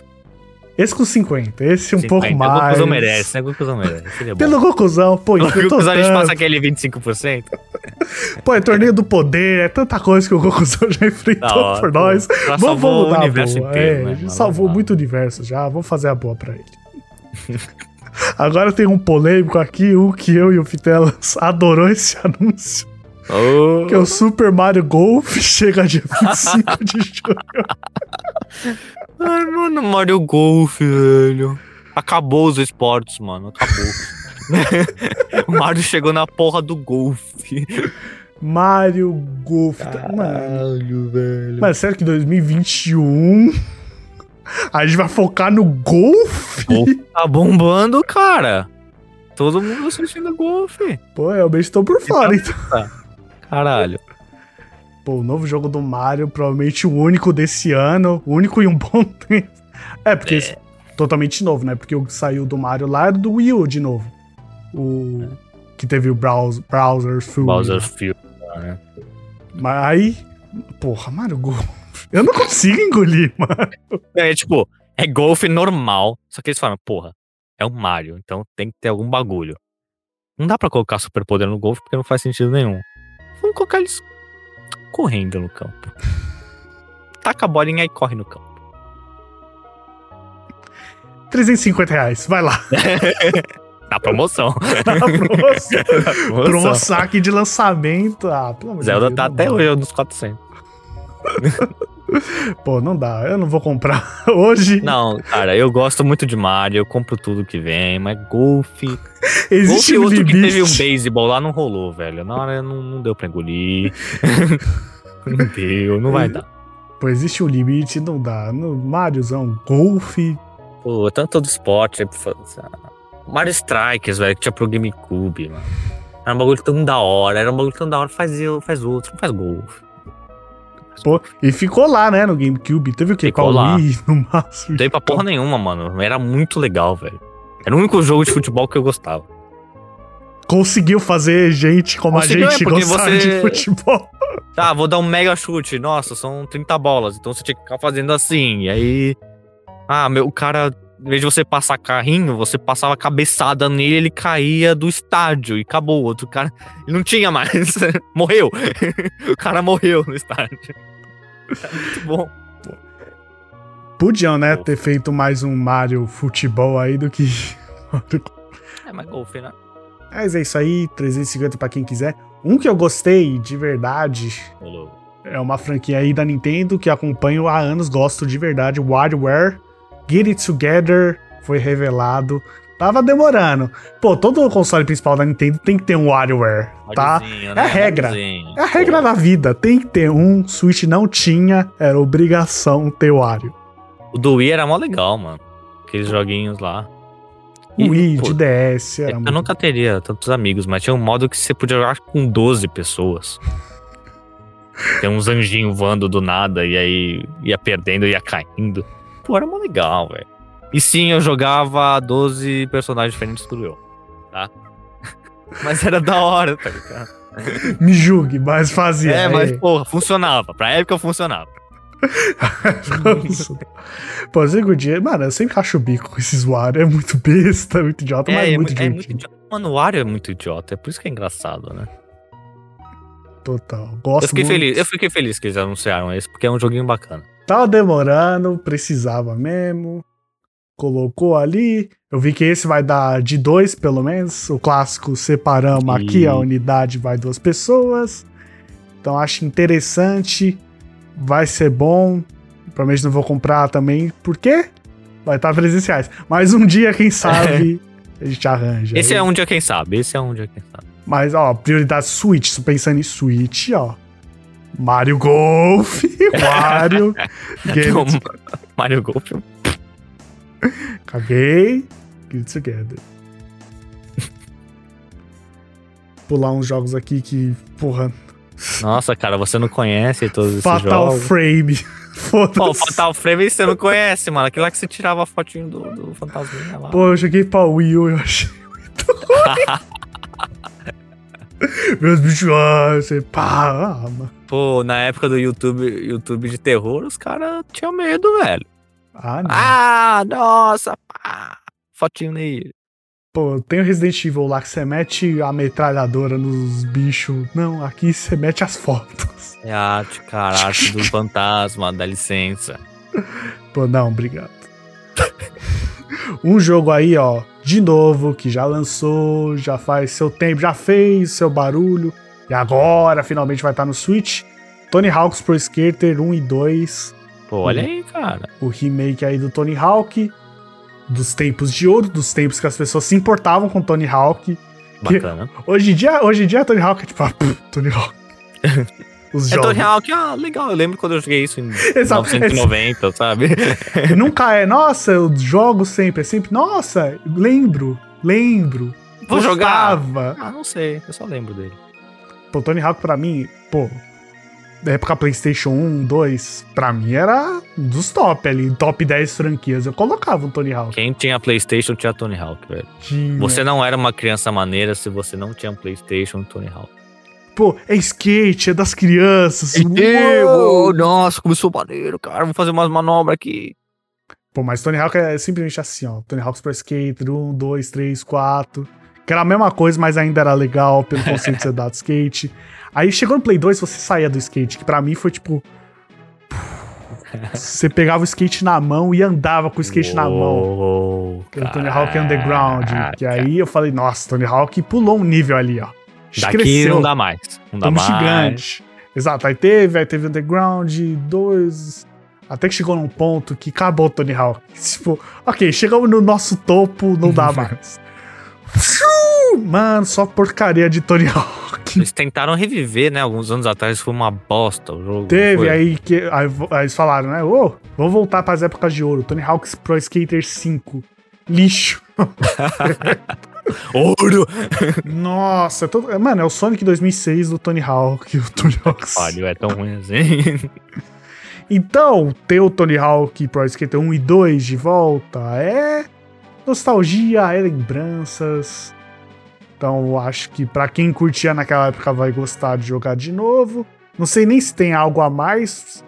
Esse com 50, esse um 50. pouco O mais. Gokuzão merece, né? O Gokuzão merece. Bom. Pelo Gokuzão, pô, O enfrentou Gokuzão a gente passa aquele 25%. Pô, é torneio do poder, é tanta coisa que o Gokuzão já enfrentou hora, por nós. Já Vamos, vamos o dar a universo boa. inteiro, é, né, salvou muito universo já, vamos fazer a boa pra ele. Agora tem um polêmico aqui, um que eu e o Fitelas adorou esse anúncio, Ô, que é o Super Mario Golf, chega dia 25 de junho. Ai, mano, Mario Golf, velho. Acabou os esportes, mano. Acabou. o Mario chegou na porra do golfe. Mario Golf. Mano, Caralho, velho. mas sério que 2021 a gente vai focar no golfe? Tá bombando, cara. Todo mundo assistindo golfe. Pô, realmente tô por fora, então. Caralho. Pô, o novo jogo do Mario, provavelmente o único desse ano, o único em um bom tempo. É, porque esse- totalmente novo, né? Porque o que saiu do Mario lá era do Wii U de novo. O que teve o browser, browser full. Bowser Field. né? Mas aí, porra, Mario Golf. Eu não consigo engolir, mano. É tipo, é golfe normal. Só que eles falam, porra, é o Mario, então tem que ter algum bagulho. Não dá pra colocar superpoder no golfe porque não faz sentido nenhum. Vamos colocar eles correndo no campo. Taca a bolinha e corre no campo. 350 reais, vai lá. Na promoção. Na promoção. Na Promo promoção. saque de lançamento. Ah, pelo amor de Zelda Deus, tá até hoje nos 400. Pô, não dá. Eu não vou comprar hoje. Não, cara, eu gosto muito de Mario, eu compro tudo que vem, mas golfe. Existe Golfe um outro que limite. teve um beisebol lá não rolou, velho. Na hora não, não deu pra engolir. não deu, não vai dar. Pô, existe um limite, não dá. No Mariozão, golfe. Pô, tanto do esporte. pra Mario Strikers, velho, que tinha pro GameCube, mano. Era um bagulho tão da hora, era um bagulho tão da hora, faz, faz outro, não faz golfe. Pô, e ficou lá, né, no GameCube. Teve o quê? Ficou Qual lá. Wii, no máximo. Não dei pra porra nenhuma, mano. Era muito legal, velho. Era o único jogo de futebol que eu gostava. Conseguiu fazer gente como Conseguiu, a gente é, gostar você- de futebol. Tá, vou dar um mega chute. Nossa, são 30 bolas. Então você tinha que ficar fazendo assim. E aí. Ah, meu, o cara, em vez de você passar carrinho, você passava cabeçada nele, ele caía do estádio e acabou. O outro cara. Não tinha mais. morreu. o cara morreu no estádio. Muito bom. Podiam, né, Pô. ter feito mais um Mario futebol aí do que. É, mas golfe, né? Mas é isso aí, 350 pra quem quiser. Um que eu gostei de verdade é uma franquia aí da Nintendo que acompanho há anos, gosto de verdade. WarioWare, Get It Together foi revelado. Tava demorando. Pô, todo console principal da Nintendo tem que ter um WarioWare, tá? Mariozinho, É a regra. É a regra Pô, da vida, tem que ter um. Switch não tinha, era obrigação ter Wario. O do Wii era mó legal, mano. Aqueles joguinhos lá. O E, Wii, pô, de DS, era Eu muito... nunca teria tantos amigos, mas tinha um modo que você podia jogar com 12 pessoas. Tem uns anjinhos voando do nada e aí ia perdendo, ia caindo. Pô, era mó legal, velho. E sim, eu jogava 12 personagens diferentes do eu, tá? Mas era da hora, tá ligado? Me julgue, mas fazia. É, mas porra, funcionava. Pra época funcionava. Pô, curtia. Mano, eu sempre acho o bico com esses Wario. É muito besta, é muito idiota, mas é, é, muito mu- é muito divertido. idiota. Mano, o Wario é muito idiota, é por isso que é engraçado, né? Total. Gosto Eu fiquei muito. feliz, eu fiquei feliz que eles anunciaram esse, porque é um joguinho bacana. Tava demorando, precisava mesmo. Colocou ali. Eu vi que esse vai dar de dois, pelo menos. O clássico separamos aqui, a unidade vai duas pessoas. Então acho interessante. Vai ser bom. Provavelmente não vou comprar também. Por quê? Vai estar 300 reais. Mas um dia, quem sabe, a gente arranja. Esse aí. é um dia quem sabe, esse é um dia quem sabe. Mas, ó, prioridade Switch. Pensando em Switch, ó. Mario Golf, Mario. It Mario Golf. Caguei. Get it together. Pular uns jogos aqui que, porra, Nossa, cara, você não conhece todos esses Fatal jogos. Frame. Pô. Fatal Frame você não conhece, mano. Aquilo lá que você tirava a fotinho do, do fantasminha lá. Pô, eu joguei pra Wii U, eu achei muito ruim. Meus bichos, ah, você pá, ah, mano. Pô, na época do YouTube, YouTube de terror, os caras tinham medo, velho. Ah, não. Ah, nossa! Pá. Fotinho nele. Pô, tem o Resident Evil lá que você mete a metralhadora nos bichos. Não, aqui você mete as fotos. É arte, cara, arte do fantasma, dá licença. Pô, não, obrigado. um jogo aí, ó, de novo, que já lançou, já faz seu tempo, já fez seu barulho. E agora finalmente vai estar no Switch. Tony Hawk's Pro Skater 1 e 2. Pô, olha aí, cara. O remake aí do Tony Hawk. Dos tempos de ouro, dos tempos que as pessoas se importavam com Tony Hawk. Bacana. Hoje em dia, hoje em dia Tony Hawk é tipo, ah, pff, Tony Hawk. Os É jogos. Tony Hawk, ah, legal. Eu lembro quando eu joguei isso em Exato. 1990, sabe? Nunca é, nossa, eu jogo sempre, é sempre, nossa, lembro, lembro. Vou jogar. gostava. Ah, não sei. Eu só lembro dele. Pô, Tony Hawk pra mim, pô, da época PlayStation 1, 2, pra mim era um dos top ali, top 10 franquias. Eu colocava um Tony Hawk. Quem tinha Playstation tinha Tony Hawk, velho. Tinha. Você não era uma criança maneira se você não tinha um Playstation Tony Hawk. Pô, é skate, é das crianças. Uou! Uou! Nossa, começou maneiro, cara. Vou fazer umas manobras aqui. Pô, mas Tony Hawk é simplesmente assim, ó. Tony Hawk's Pro Skater, 1, 2, 3, 4. Que era a mesma coisa, mas ainda era legal pelo conceito de ser dado skate. Aí chegou no Play 2, você saía do skate, que pra mim foi tipo. Você pegava o skate na mão e andava com o skate na mão. Uou, Que era o Tony Hawk Underground. Que caraca. aí eu falei, nossa, Tony Hawk pulou um nível ali, ó. Daqui não dá mais. Não dá Tamo mais. gigante. Exato, aí teve, aí teve Underground 2. Até que chegou num ponto que acabou o Tony Hawk. Tipo, ok, chegamos no nosso topo, não dá mais. Mano, só porcaria de Tony Hawk. Eles tentaram reviver, né? Alguns anos atrás foi uma bosta o jogo. Teve aí que. Aí, aí eles falaram, né? Ô, vamos voltar pras épocas de ouro. Tony Hawk's Pro Skater 5. Lixo. Ouro! Nossa, todo- mano, é o Sonic 2006 do Tony Hawk. O Tony Hawk Pariu, é tão ruim assim. Então, ter o Tony Hawk Pro Skater 1 e 2 de volta é nostalgia, é lembranças. Então, eu acho que pra quem curtia naquela época vai gostar de jogar de novo. Não sei nem se tem algo a mais,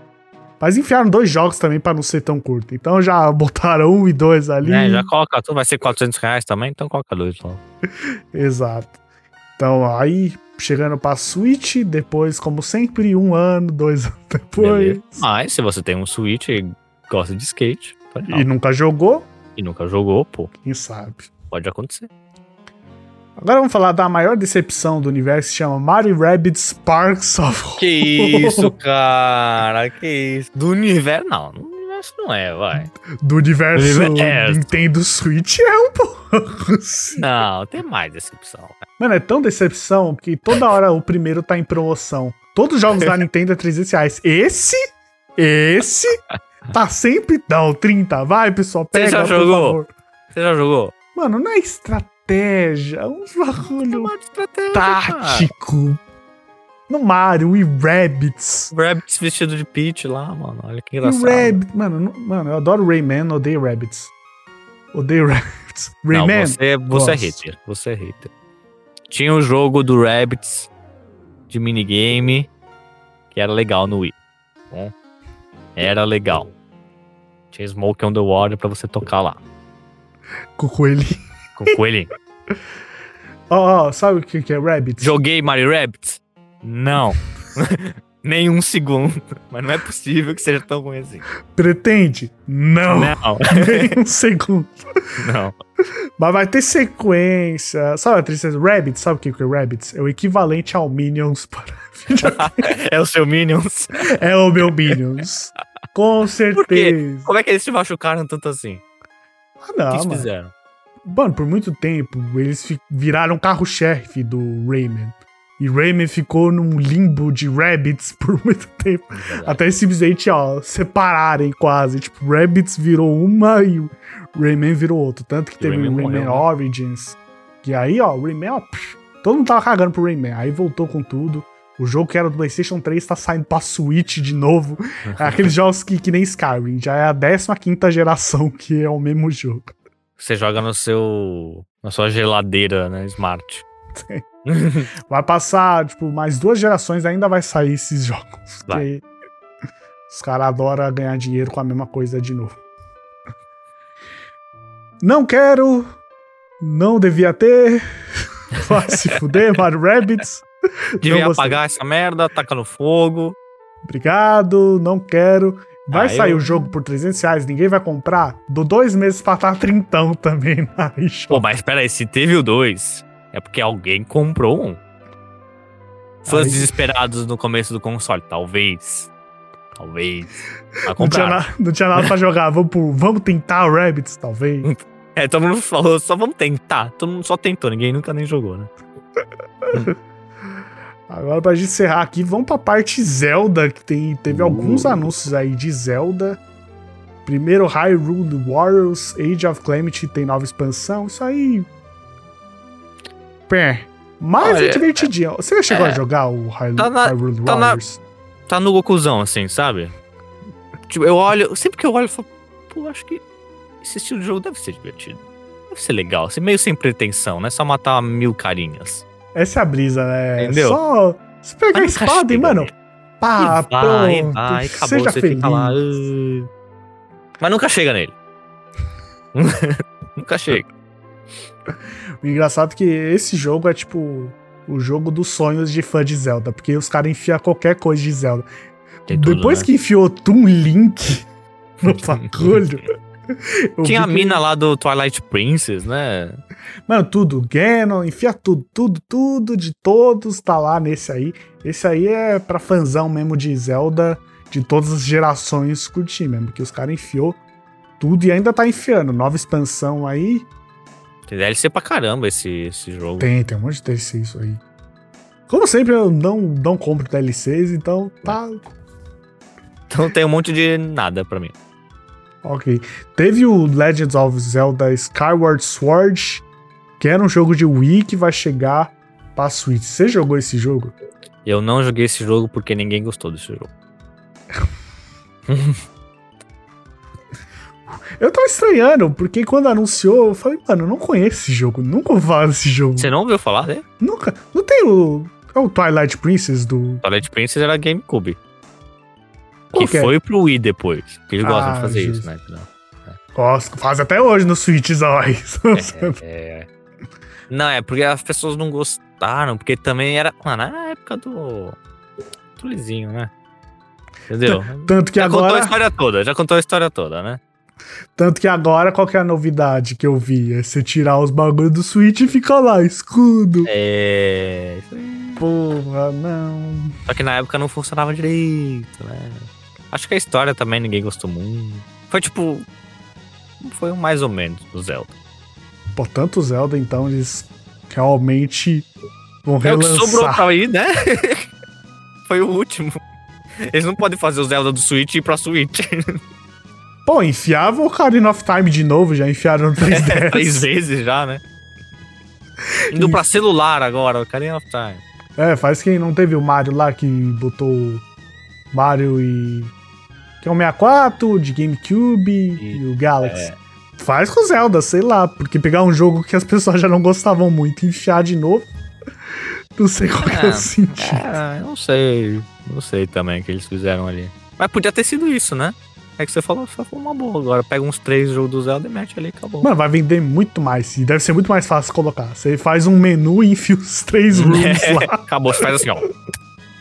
mas enfiaram dois jogos também pra não ser tão curto. Então já botaram um e dois ali. É, já coloca tudo, vai ser 400 reais também, então coloca dois só. Exato. Então, aí chegando pra Switch, depois, como sempre, um ano, dois anos depois. Beleza. Mas se você tem um Switch e gosta de skate, pode E nunca jogou, e nunca jogou, pô, quem sabe. pode acontecer. Agora vamos falar da maior decepção do universo, que chama Mario Rabbids Sparks of Que isso, cara, que isso. Do universo, não, do universo não é, vai. do universo Universo. Nintendo Switch é um pouco. assim. Não, tem mais decepção. Mano, é tão decepção que toda hora o primeiro tá em promoção. Todos os jogos da Nintendo é 300 reais. Esse, esse, tá sempre. Não, 30. Vai, pessoal, pega, já por jogou? favor. Você já jogou? Mano, não é estratégia, é um estratégia, cara. tático. No Mario e Rabbids. Rabbits vestido de Peach lá, mano. Olha que E engraçado. Rabbit, mano, não- mano, eu adoro Rayman, odeio Rabbits. Odeio Rabbits. Não, Rayman, você, você é gosto. hater. Você é hater. Tinha o jogo do Rabbits de minigame que era legal no Wii. Bom, era legal. Tinha Smoke on the Water pra você tocar lá. com o coelhinho. Com coelhinho. Ó, ó, sabe o que que é Rabbits? Joguei Mario Rabbits? Não. Nem um segundo. Mas não é possível que seja tão ruim assim. Pretende? Não. Não, Nem um segundo. não. Mas vai ter sequência. Sabe a tristeza? Rabbits, sabe o que é Rabbits? É o equivalente ao Minions para. É o seu Minions. É o meu Minions. Com certeza. Como é que eles se machucaram tanto assim? Ah, O que não, eles mano. fizeram? Mano, por muito tempo, eles viraram carro-chefe do Rayman. E Rayman ficou num limbo de Rabbits por muito tempo. Até eles simplesmente, ó, separarem quase. Tipo, Rabbits virou uma e o Rayman virou outro. Tanto que E teve o Rayman Rayman, morreu, né? Origins. Que aí, ó, o Rayman, ó, todo mundo tava cagando pro Rayman. Aí voltou com tudo. O jogo que era do PlayStation 3 tá saindo pra Switch de novo. É aqueles jogos que, que nem Skyrim. Já é a 15 geração que é o mesmo jogo. Você joga no seu. na sua geladeira, né? Smart. Vai passar, tipo, mais duas gerações ainda vai sair esses jogos. Vai. Os caras adoram ganhar dinheiro com a mesma coisa de novo. Não quero. Não devia ter. Vai se fuder, Mario Rabbids. Devia apagar essa merda, taca no fogo. Obrigado, não quero. Vai Ah, sair eu- o jogo por 300 reais, ninguém vai comprar. Dou dois meses pra estar trintão também na eShop. Pô, mas pera aí, se teve o 2, é porque alguém comprou um. Fãs Aí- desesperados no começo do console, talvez. Talvez. Não tinha, na- não tinha nada pra jogar. Vamos, pro- vamos tentar o Rabbids, talvez. É, todo mundo falou, só vamos tentar. Todo mundo só tentou, ninguém nunca nem jogou, né? Agora, pra gente encerrar aqui, vamos pra parte Zelda, que tem, teve alguns Uh. anúncios aí de Zelda. Primeiro, Hyrule Warriors, Age of Calamity tem nova expansão. Isso aí. Pé. Mas é Olha, divertidinho. Você já chegou é. a jogar o Hyru- Tá na- Hyrule tá na- Warriors? Tá no Gokuzão, assim, sabe? Tipo, eu olho, sempre que eu olho, eu falo, pô, acho que esse estilo de jogo deve ser divertido. Deve ser legal, assim, meio sem pretensão, né? Só matar mil carinhas. Essa é a brisa, né? Entendeu? Só. Você pegar a espada e, chega mano. Pá, e vai, pronto. vai, acabou, seja você feliz. lá. "Ah". Mas nunca chega nele. nunca chega. O engraçado é que esse jogo é tipo o jogo dos sonhos de fã de Zelda, porque os caras enfiam qualquer coisa de Zelda. Tem tudo, Depois né? que enfiou Toon Link no bagulho. Tinha a que- mina lá do Twilight Princess, né? Mano, tudo. Ganon, enfia tudo, tudo, tudo de todos tá lá nesse aí. Esse aí é pra fãzão mesmo de Zelda, de todas as gerações curtir mesmo, porque os caras enfiou tudo e ainda tá enfiando. Nova expansão aí. Tem DLC pra caramba esse, esse jogo. Tem, tem um monte de DLC isso aí. Como sempre, eu não, não compro DLCs, então tá Então tem um monte de nada pra mim. Ok. Teve o Legends of Zelda Skyward Sword, que era um jogo de Wii que vai chegar pra Switch. Você jogou esse jogo? Eu não joguei esse jogo porque ninguém gostou desse jogo. Eu tava estranhando, porque quando anunciou, eu falei, mano, eu não conheço esse jogo, nunca ouvi falar desse jogo. Você não ouviu falar dele? Nunca. Não tem o. É o Twilight Princess do. Twilight Princess era GameCube. Que é? foi pro Wii depois. Que eles gostam Ah, de fazer justo. isso, né? Não. Nossa, faz até hoje no Switch, olhos. É, é. Não, é porque as pessoas não gostaram, porque também era. Mano, era a época do. Do lisinho, né? Entendeu? Tanto que já contou a agora. história toda, já contou a história toda, né? Tanto que agora, qual que é a novidade que eu vi? É você tirar os bagulhos do Switch e ficar lá, escudo. É. Porra, não. Só que na época não funcionava direito, né? Acho que a história também ninguém gostou muito. Foi tipo. Foi um mais ou menos do Zelda. Pô, tanto Zelda, então, eles realmente vão É o que relançar. sobrou pra ir, né? Foi o último. Eles não podem fazer o Zelda do Switch e ir pra Switch. Pô, enfiava o Ocarina of Time de novo, já enfiaram no 3DS. Três vezes já, né? Indo pra celular agora, Ocarina of Time. É, faz quem não teve o Mario lá que botou o Mario e. Que é o 64, de GameCube e, E- o Galaxy. é. Faz com o Zelda, sei lá, porque pegar um jogo que as pessoas já não gostavam muito e enfiar de novo. Não sei qual que é o É. sentido. É, eu não sei. Não sei também o que eles fizeram ali. Mas podia ter sido isso, né? É que você falou, só foi uma boa. Agora pega uns três jogos do Zelda e mete ali e acabou. Mano, vai vender muito mais. E deve ser muito mais fácil colocar. Você faz um menu e enfia os três rooms É, lá. acabou, você faz assim, ó.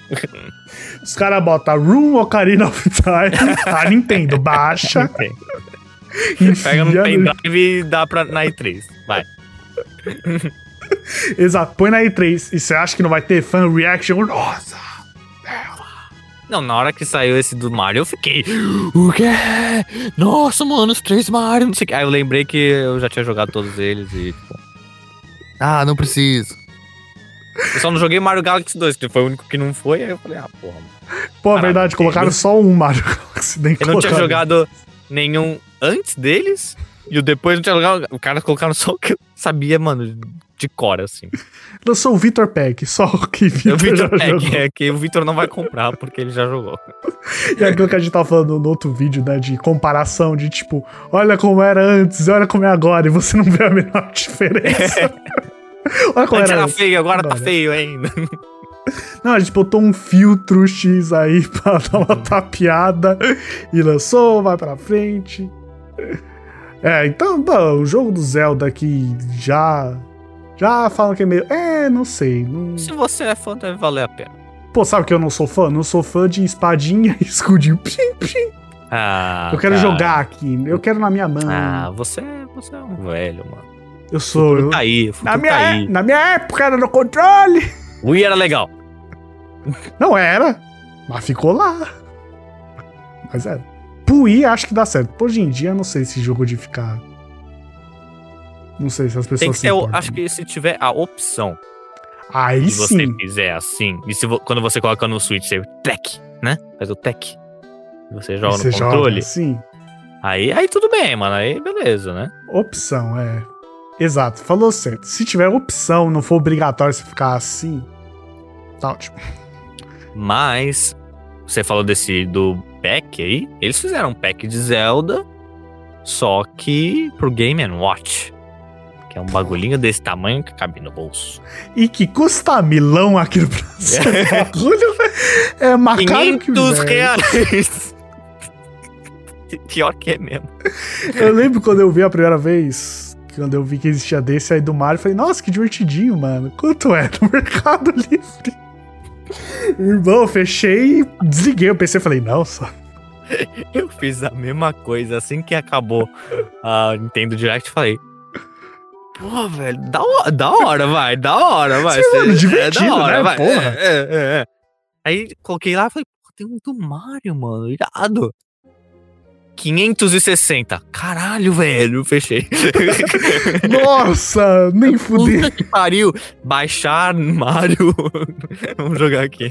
Os caras botam Room Ocarina of Time. A Nintendo baixa. Pega no no- pendrive e dá pra, na E3. Vai. Exato, põe na E3 e você acha que não vai ter fan reaction? Nossa! Não, na hora que saiu esse do Mario, eu fiquei. O quê? Nossa, mano, os três Mario, não sei o que. Aí eu lembrei que eu já tinha jogado todos eles e, tipo. Ah, não preciso. Eu só não joguei Mario Galaxy 2, que foi o único que não foi. Aí eu falei, ah, porra. mano. Pô, a Caralho, verdade, colocaram eu- só um Mario Galaxy. nem Eu não tinha jogado nenhum antes deles. E o depois não tinha jogado. O cara colocaram só o que eu sabia, mano, de cor, assim. Lançou o Victor Pack, só o que O Victor é, jogou. que, é que o Victor não vai comprar porque ele já jogou. E é aquilo que a gente tava falando no outro vídeo, né? De comparação, de tipo, olha como era antes, olha como é agora, e você não vê a menor diferença. olha como Antes era era feio, agora tá Agora. feio ainda. Não, a gente botou um filtro X aí pra dar uma tapeada e lançou, vai pra frente. É, então, bom, o jogo do Zelda que já. Já falam que é meio. É, não sei. Não... Se você é fã, deve valer a pena. Pô, sabe que eu não sou fã? Não sou fã de espadinha e escudinho. Pim, pim. Ah, eu quero cara. jogar aqui. Eu quero na minha mão. Ah, você, você é um velho, mano. Eu sou. Eu... tá aí, Na minha, tá é- aí. na minha época era no controle. O Wii era legal. Não era, mas ficou lá. Mas é. Pro Wii acho que dá certo. Hoje em dia, eu não sei se jogo de ficar. Não sei se as pessoas Tem que se ser, importam. acho que se tiver a opção Aí e você sim. fizer assim, e se quando você coloca no Switch, você tech, né? Faz o tech. E você joga Você no controle. joga, sim. Aí, aí tudo bem, mano. Aí beleza, né? Opção, é. Exato, falou certo. Se tiver opção, não for obrigatório você ficar assim, tá ótimo. Mas você falou desse do pack aí. Eles fizeram um pack de Zelda, só que pro Game Watch. Que é um bagulhinho desse tamanho que cabe no bolso. E que custa milão aqui no Brasil. É. Bagulho é mais caro que o 500 inverno. reais! Pior que é mesmo. Eu lembro quando eu vi a primeira vez, quando eu vi que existia desse aí do Mario, falei, nossa, que divertidinho, mano. Quanto é no Mercado Livre? Irmão, fechei e desliguei o PC. Falei, não, só. Eu fiz a mesma coisa assim que acabou a Nintendo Direct. Falei, pô, velho, da hora, da hora, vai, da hora, vai. Sim, cê- mano, divertido, né, vai. porra? É, é, é, é. Aí coloquei lá e falei, pô, tem um do Mario, mano, irado. 560. Caralho, velho, fechei. Nossa, nem fudeu. Puta que pariu. Baixar Mario. Vamos jogar aqui.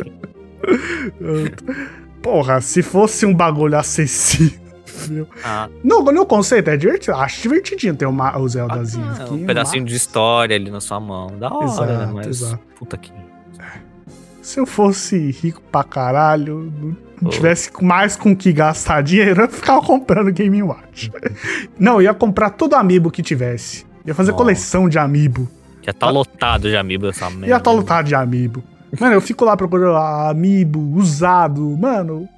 Porra, se fosse um bagulho acessível. Ah, Não, no conceito é divertido. Acho divertidinho ter uma, o Zeldazinho aqui. um pedacinho de história ali na sua mão. Da hora, Exato, né? Mas, exato. puta que... Se eu fosse rico pra caralho, não. Tivesse mais com o que gastar dinheiro, eu ficava comprando Game Watch. não, eu ia comprar todo amiibo que tivesse. Ia fazer Nossa. coleção de amiibo. Já tá lotado de amiibo essa merda. Ia estar lotado de amiibo. Mano, eu fico lá procurando amiibo usado. Mano,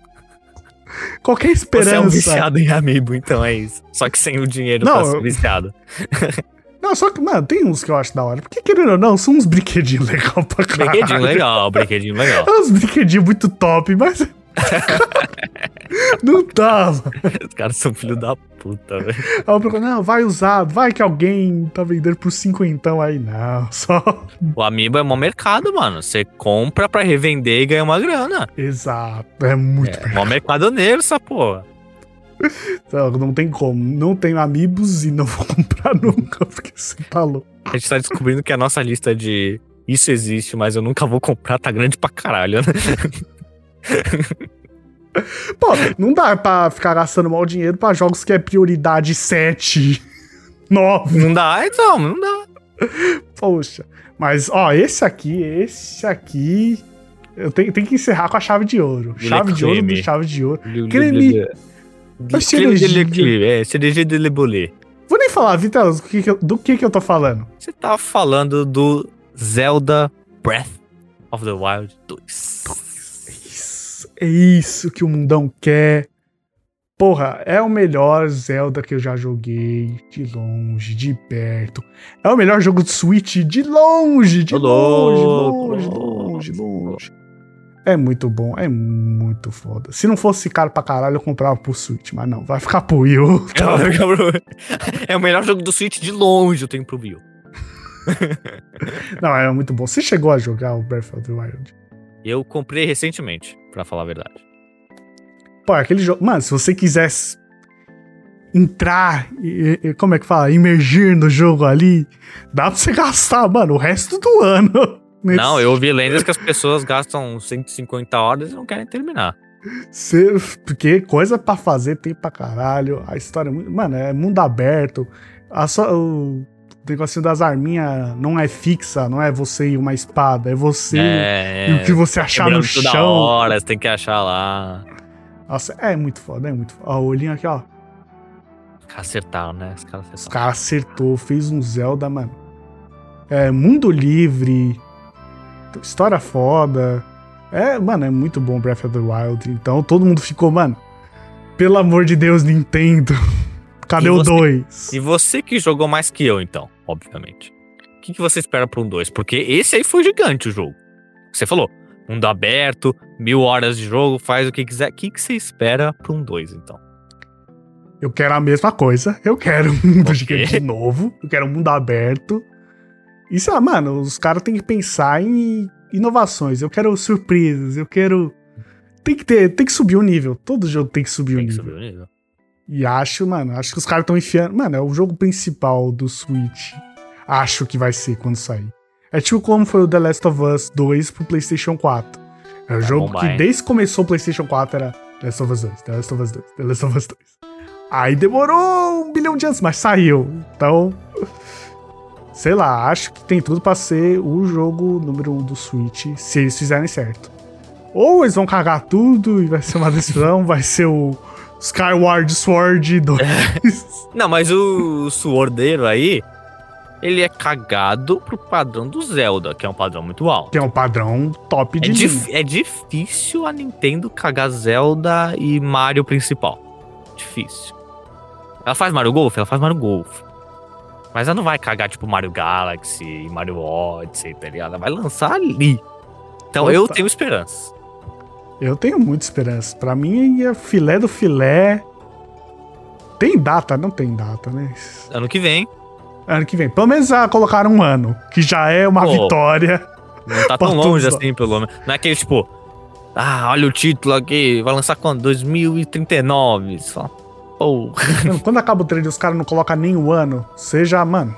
qualquer Você é um esperança. viciado em amiibo, então é isso. Só que sem o dinheiro Não, pra ser viciado. Não, só que, mano, tem uns que eu acho da hora. Porque, querendo ou não, são uns brinquedinhos legais pra caralho. Brinquedinho legal, brinquedinho legal. É uns brinquedinhos muito top, mas. não mano. Os caras são filho da puta, velho. Aí eu procuro, não, vai usado, vai que alguém tá vendendo por cinquentão aí. Não, só. O amiibo é mó mercado, mano. Você compra pra revender e ganha uma grana. Exato, é muito. É mó mercado negro essa porra. Não, não tem como. Não tenho amigos e não vou comprar nunca, porque você tá louco. A gente tá descobrindo que a nossa lista de isso existe, mas eu nunca vou comprar, tá grande pra caralho, né? Pô, não dá pra ficar gastando mal dinheiro pra jogos que é prioridade 7, 9. Não dá, então, não dá. Poxa. Mas, ó, esse aqui, esse aqui. Eu tenho, tenho que encerrar com a chave de ouro. Chave de ouro do chave de ouro. Creme. Cerejinha. É, cereja de lebolê. Vou nem falar, Vitor, do, que, que, eu- do que, que eu tô falando. Você tá falando do Zelda Breath of the Wild 2. É isso, que o mundão quer. Porra, é o melhor Zelda que eu já joguei. De longe, de perto. É o melhor jogo de Switch de longe, de longe, longe, longe, longe. É muito bom, é muito foda. Se não fosse caro pra caralho, eu comprava pro Switch, mas não, vai ficar pro Wii U. tá. É o melhor jogo do Switch de longe, eu tenho pro Wii. U. Não, é muito bom. Você chegou a jogar o Breath of the Wild? Eu comprei recentemente, pra falar a verdade. Pô, aquele jogo. Mano, se você quisesse entrar, e, e- como é que fala? Imergir no jogo ali, dá pra você gastar, mano, o resto do ano. nesse- Não, eu ouvi lendas que as pessoas gastam 150 horas e não querem terminar. Cê- porque coisa pra fazer tem pra caralho. A história é muito. Mano, é mundo aberto. A só, o negocinho das arminhas não é fixa, não é você e uma espada, é você É, e o que você achar no chão. hora, você tem que achar lá. Nossa, é muito foda, é muito foda. Ó, o olhinho aqui, ó. Acertaram, né? Os caras Os acertaram. caras acertou, fez um Zelda, mano. É, mundo livre, história foda. É, mano, é muito bom Breath of the Wild. Então todo mundo ficou, mano, pelo amor de Deus, Nintendo. Cadê E o você- 2? E você que jogou mais que eu, então, obviamente. O que, que você espera pra um 2? Porque esse aí foi gigante o jogo. Você falou, mundo aberto, mil horas de jogo, faz o que quiser. O que, que você espera pra um 2, então? Eu quero a mesma coisa. Eu quero um mundo gigante de novo. Eu quero um mundo aberto. E sei lá, mano, os caras têm que pensar em inovações. Eu quero surpresas. Eu quero. Tem que ter, tem que subir o nível. Todo jogo tem que subir Tem o que nível. subir o nível. E acho, mano, acho que os caras estão enfiando. Mano, é o jogo principal do Switch. Acho que vai ser quando sair. É tipo como foi o The Last of Us 2 pro PlayStation 4. É o Vai jogo bombar, que desde que começou o PlayStation 4 era The Last of Us 2, The Last of Us 2, The Last of Us 2. Aí demorou um bilhão de anos, mas saiu. Então, sei lá, acho que tem tudo pra ser o jogo número um do Switch, se eles fizerem certo. Ou eles vão cagar tudo e vai ser uma decisão, vai ser o Skyward Sword 2. Não, mas o Swordeiro aí, ele é cagado pro padrão do Zelda, que é um padrão muito alto. que é um padrão top É, de dif- linha. é difícil a Nintendo cagar Zelda e Mario principal. Difícil. Ela faz Mario Golf? Ela faz Mario Golf. Mas ela não vai cagar tipo Mario Galaxy e Mario Odyssey, tá ligado? Ela vai lançar ali. Então eu Opa. tenho esperança. Eu tenho muita esperança. Pra mim é filé do filé. Tem data? Não tem data, né? Ano que vem, Ano que vem. Pelo menos ah, colocaram um ano, que já é uma Pô. vitória. não tá tão longe assim, pelo menos. Não é aquele tipo, ah, olha o título aqui, vai lançar quando? 2039. Você fala, pô. Mano, Quando acaba o trailer, os caras não colocam nem o ano. Seja, mano,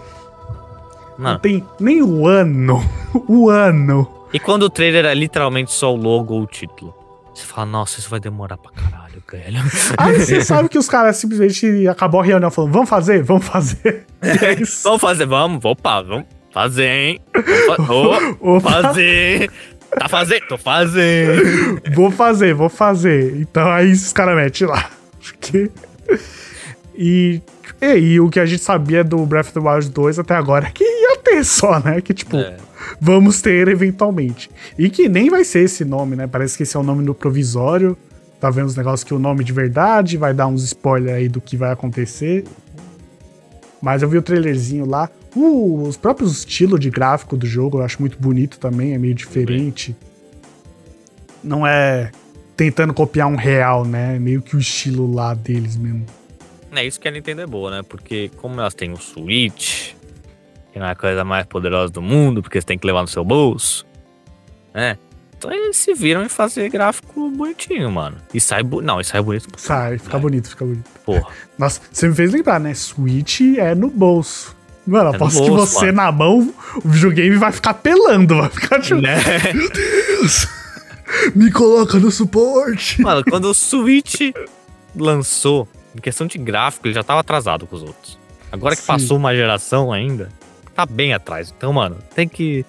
não tem nem o ano. O ano. e quando o trailer é literalmente só o logo ou o título? Você fala, nossa, isso vai demorar pra caralho, velho. Aí você sabe que os caras simplesmente acabou a reunião falando: vamos fazer, vamos fazer. É isso. Vamos fazer, vamos, opa, vamos fazer, hein? Opa, fazer. Tá fazendo? Tô fazendo. vou fazer, vou fazer. Então aí os caras metem lá. Que... E, e, e o que a gente sabia do Breath of the Wild 2 até agora é que ia ter só, né? Que tipo, É. vamos ter eventualmente. E que nem vai ser esse nome, né? Parece que esse é o nome no provisório. Tá vendo os negócios que o nome de verdade vai dar uns spoilers aí do que vai acontecer. Mas eu vi o trailerzinho lá. Uh, os próprios estilos de gráfico do jogo eu acho muito bonito também, é meio diferente. Não é tentando copiar um real, né? É meio que o estilo lá deles mesmo. É isso que a Nintendo é boa, né? Porque como elas têm o Switch, que não é a coisa mais poderosa do mundo, porque você tem que levar no seu bolso, né? Então eles se viram em fazer gráfico bonitinho, mano. E sai bu... Não, e sai bonito. Sai, fica É. bonito, fica bonito. Porra. Nossa, você me fez lembrar, né? Switch é no bolso. Mano, no aposto que bolso, você mano. na mão, o videogame vai ficar pelando, vai ficar tipo, Né? meu Deus, me coloca no suporte. Mano, quando o Switch lançou, em questão de gráfico, ele já tava atrasado com os outros. Agora que Sim. passou uma geração ainda, tá bem atrás. Então, mano, tem que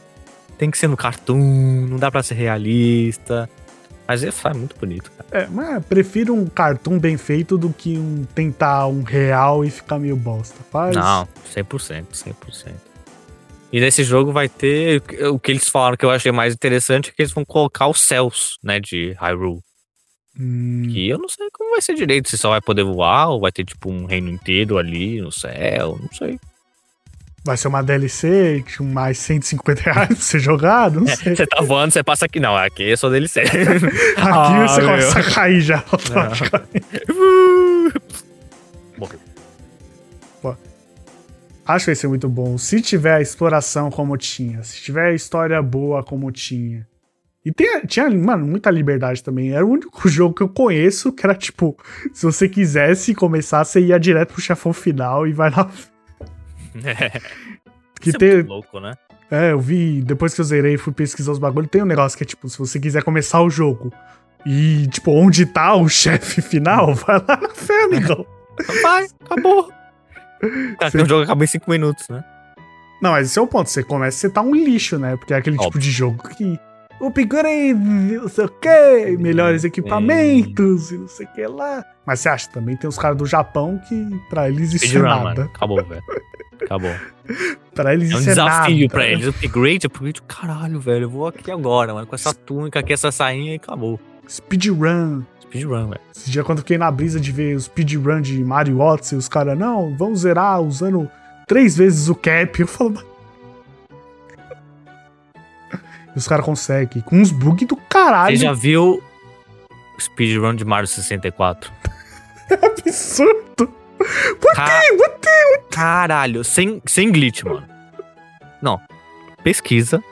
tem que ser no cartoon, não dá pra ser realista. Mas ele faz muito bonito, cara. É, mas prefiro um cartoon bem feito do que um tentar um real e ficar meio bosta. Faz. Não, 100%, 100%. E nesse jogo vai ter o que eles falaram que eu achei mais interessante é que eles vão colocar os céus, né, de Hyrule. Hum, Que eu não sei como vai ser direito, se só vai poder voar ou vai ter tipo um reino inteiro ali no céu, não sei. Vai ser uma DLC com mais 150 reais pra você jogar? Não sei. Você tá voando, você passa aqui. Não, aqui é só DLC. Aqui Ah, você meu. começa a cair já automaticamente. Morreu. Acho que vai ser muito bom. Se tiver a exploração como tinha, se tiver a história boa como tinha. E tem- tinha, mano, muita liberdade também. Era o único jogo que eu conheço que era tipo, se você quisesse começar, você ia direto pro chefão final e vai lá. Que Isso é tem, muito louco, né? é, eu vi, depois que eu zerei, fui pesquisar os bagulhos, tem um negócio que é tipo, se você quiser começar o jogo e, tipo, onde tá o chefe final, vai lá na fé, amigão. Vai, acabou. Cara, tem um jogo que acaba em 5 minutos, né? Não, mas esse é o ponto. Você começa, você tá um lixo, né? Porque é aquele tipo Óbvio. de jogo que. Upgrade, não sei o quê, melhores equipamentos e não sei o que lá. Mas você acha, também tem os caras do Japão que pra eles isso é nada. mano. Acabou, velho. Acabou. Pra eles É um é desafio nada. pra eles. Upgrade, upgrade. Caralho, velho. Eu vou aqui agora, mano. Com essa túnica aqui, essa sainha e acabou. Speedrun. speedrun, velho. Esse dia quando eu fiquei na brisa de ver os speedrun de Mario Odyssey, os caras, não, vamos zerar usando três vezes o cap. Eu falo, "Mas-" E os caras conseguem, com uns bugs do caralho. Você já viu o speedrun de Mario 64? absurdo. Ca- Caralho, sem, sem glitch, mano. Não. Pesquisa.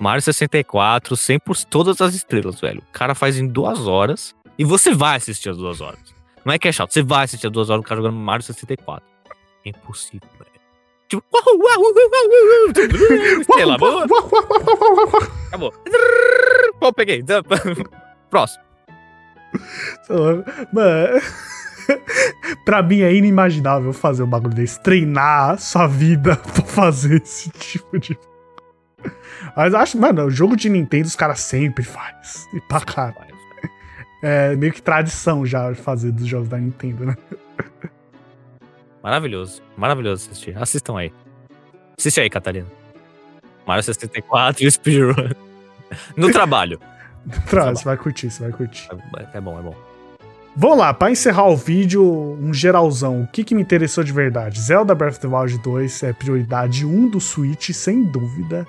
Mario 64, 100 por todas as estrelas, velho. O cara faz em duas horas e você vai assistir as duas horas. Não é que é chato, você vai assistir as duas horas do cara jogando Mario 64. É impossível, velho. Tipo, estrela, boa, acabou. Peguei. Próximo. Mano, pra mim é inimaginável fazer um bagulho desse. Treinar sua vida pra fazer esse tipo de. Mas acho, mano, o jogo de Nintendo os caras sempre faz. E pra cara. É meio que tradição já fazer dos jogos da Nintendo, né? Maravilhoso. Maravilhoso assistir. Assistam aí. Assiste aí, Catarina. Mario 64 e o Speedrun. No trabalho. Pra, você vai curtir, você vai curtir. É bom, é bom. Vamos lá, pra encerrar o vídeo, um geralzão. O que, que me interessou de verdade? Zelda Breath of the Wild 2 é prioridade 1 do Switch, sem dúvida.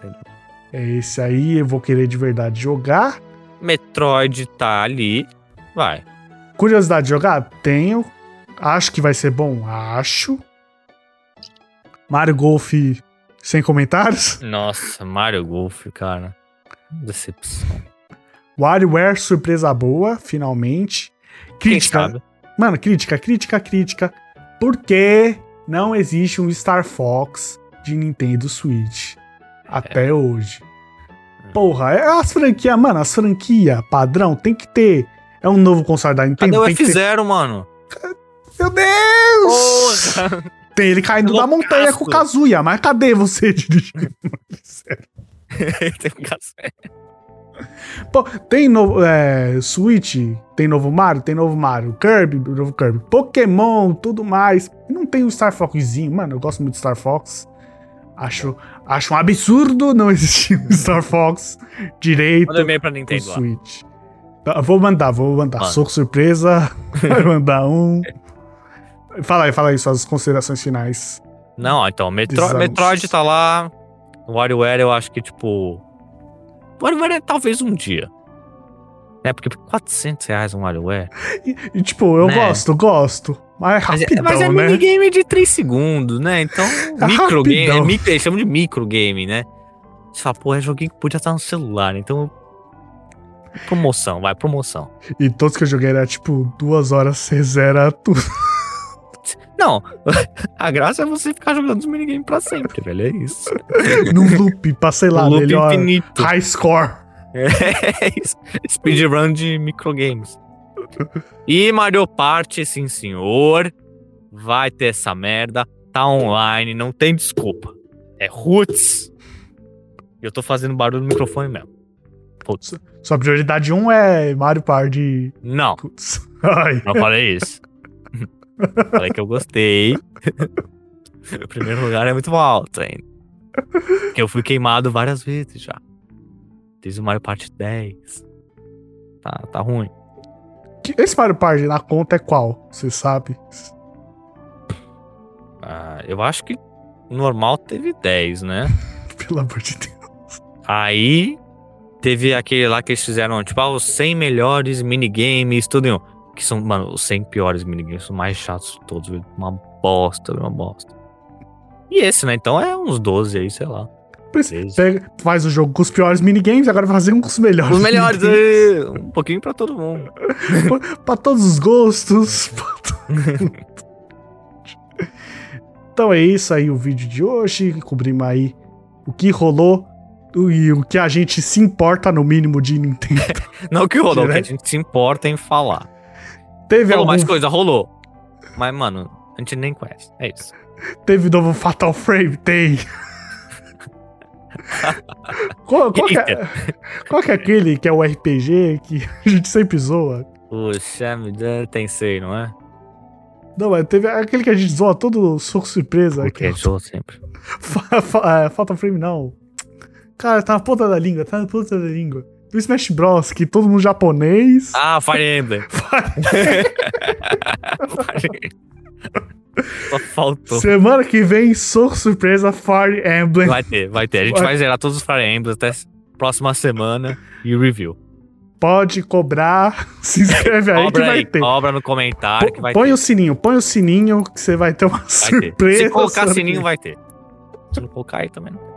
Sem dúvida. É esse aí, eu vou querer de verdade jogar. Metroid tá ali. Vai. Curiosidade de jogar? Tenho. Acho que vai ser bom? Acho. Mario Golf sem comentários. Nossa, Mario Golf, cara. Decepção. WarioWare surpresa boa, finalmente. Crítica. Mano, crítica, crítica, crítica. Por que não existe um Star Fox de Nintendo Switch? Até hoje. Porra, é as franquias, mano, as franquias padrão tem que ter. É um novo console da Nintendo. Cadê o tem que ter... F0, mano? Meu Deus! Porra! Tem ele caindo da montanha com o Kazuya, mas cadê você dirigindo? Tem um café. Pô, tem novo é, Switch, tem novo Mario, tem novo Mario, Kirby, novo Kirby, Pokémon, tudo mais. Não tem o Star Foxzinho, mano, eu gosto muito do Star Fox. Acho, acho um absurdo não existir um Star Fox direito Manda e-mail pra Nintendo. Switch. Tá, Vou mandar, vou mandar. Manda. Soco surpresa, vai mandar um. Fala aí, fala aí suas considerações finais. Não, então, Metro... Desânimos. Metroid tá lá. WarioWare eu acho que, tipo. WarioWare é talvez um dia. É, porque por 400 reais um WarioWare. E, e, tipo, eu Né? gosto, gosto. Mas é Mas é, rapidão, mas é né? minigame de 3 segundos, né? Então, É microgame. É rapidão. micro, eles chamam de microgame, né? Você fala, pô, é joguinho que podia estar no celular, então. Promoção, vai, promoção. E todos que eu joguei era tipo duas horas, você zera tudo. Não, a graça é você ficar jogando os minigames pra sempre, velho. É isso. num loop pra, sei lá, Loop melhor infinito. high score. É isso. Speedrun de microgames. E Mario Party, sim senhor. Vai ter essa merda. Tá online, não tem desculpa. É roots. E eu tô fazendo barulho no microfone mesmo. Putz. Sua prioridade 1 é Mario Party. Não, Putz. Ai. não falei isso. Falei que eu gostei. o primeiro lugar é muito alto ainda. Que eu fui queimado várias vezes já. Desde o Mario Party 10. Tá, tá ruim. Esse Mario Party na conta é qual? Você sabe? Ah, eu acho que normal teve 10, né? Pelo amor de Deus. Aí teve aquele lá que eles fizeram, tipo, ah, os 100 melhores minigames, tudo em um. Que são, mano, os 100 piores minigames, são mais chatos de todos, viu? Uma bosta, uma bosta. E esse, né? Então é uns 12 aí, sei lá. Pega- faz o jogo com os piores minigames, agora vai fazer um com os melhores. Os melhores, aí, um pouquinho pra todo mundo. pra todos os gostos. pra todo- então é isso aí o vídeo de hoje. Cobrimos aí o que rolou e o que a gente se importa no mínimo de Nintendo. Não que rolou, que a gente se importa em falar. Teve Rolou algum, mais coisa, rolou. Mas, mano, a gente nem conhece. É isso. teve novo Fatal Frame? Tem. qual, qual que é, qual é aquele que é o RPG que a gente sempre zoa? Me dá Tensei, não é? Não, mas teve aquele que a gente zoa todo soco surpresa. Porque Que é sou sempre. É, Fatal Frame não. Cara, tá na ponta da língua, tá na ponta da língua. Do Smash Bros, que todo mundo japonês. Ah, Fire Emblem. Só faltou. Semana que vem, sou surpresa, Fire Emblem. Vai ter, vai ter. A gente Vai. vai zerar todos os Fire Emblems até próxima semana e review. Pode cobrar, se inscreve aí Cobra que vai aí, ter. cobra no comentário que vai põe ter. o sininho, põe o sininho que você vai ter uma Vai ter. surpresa. Se colocar sininho, vai ter. Se não colocar aí também não.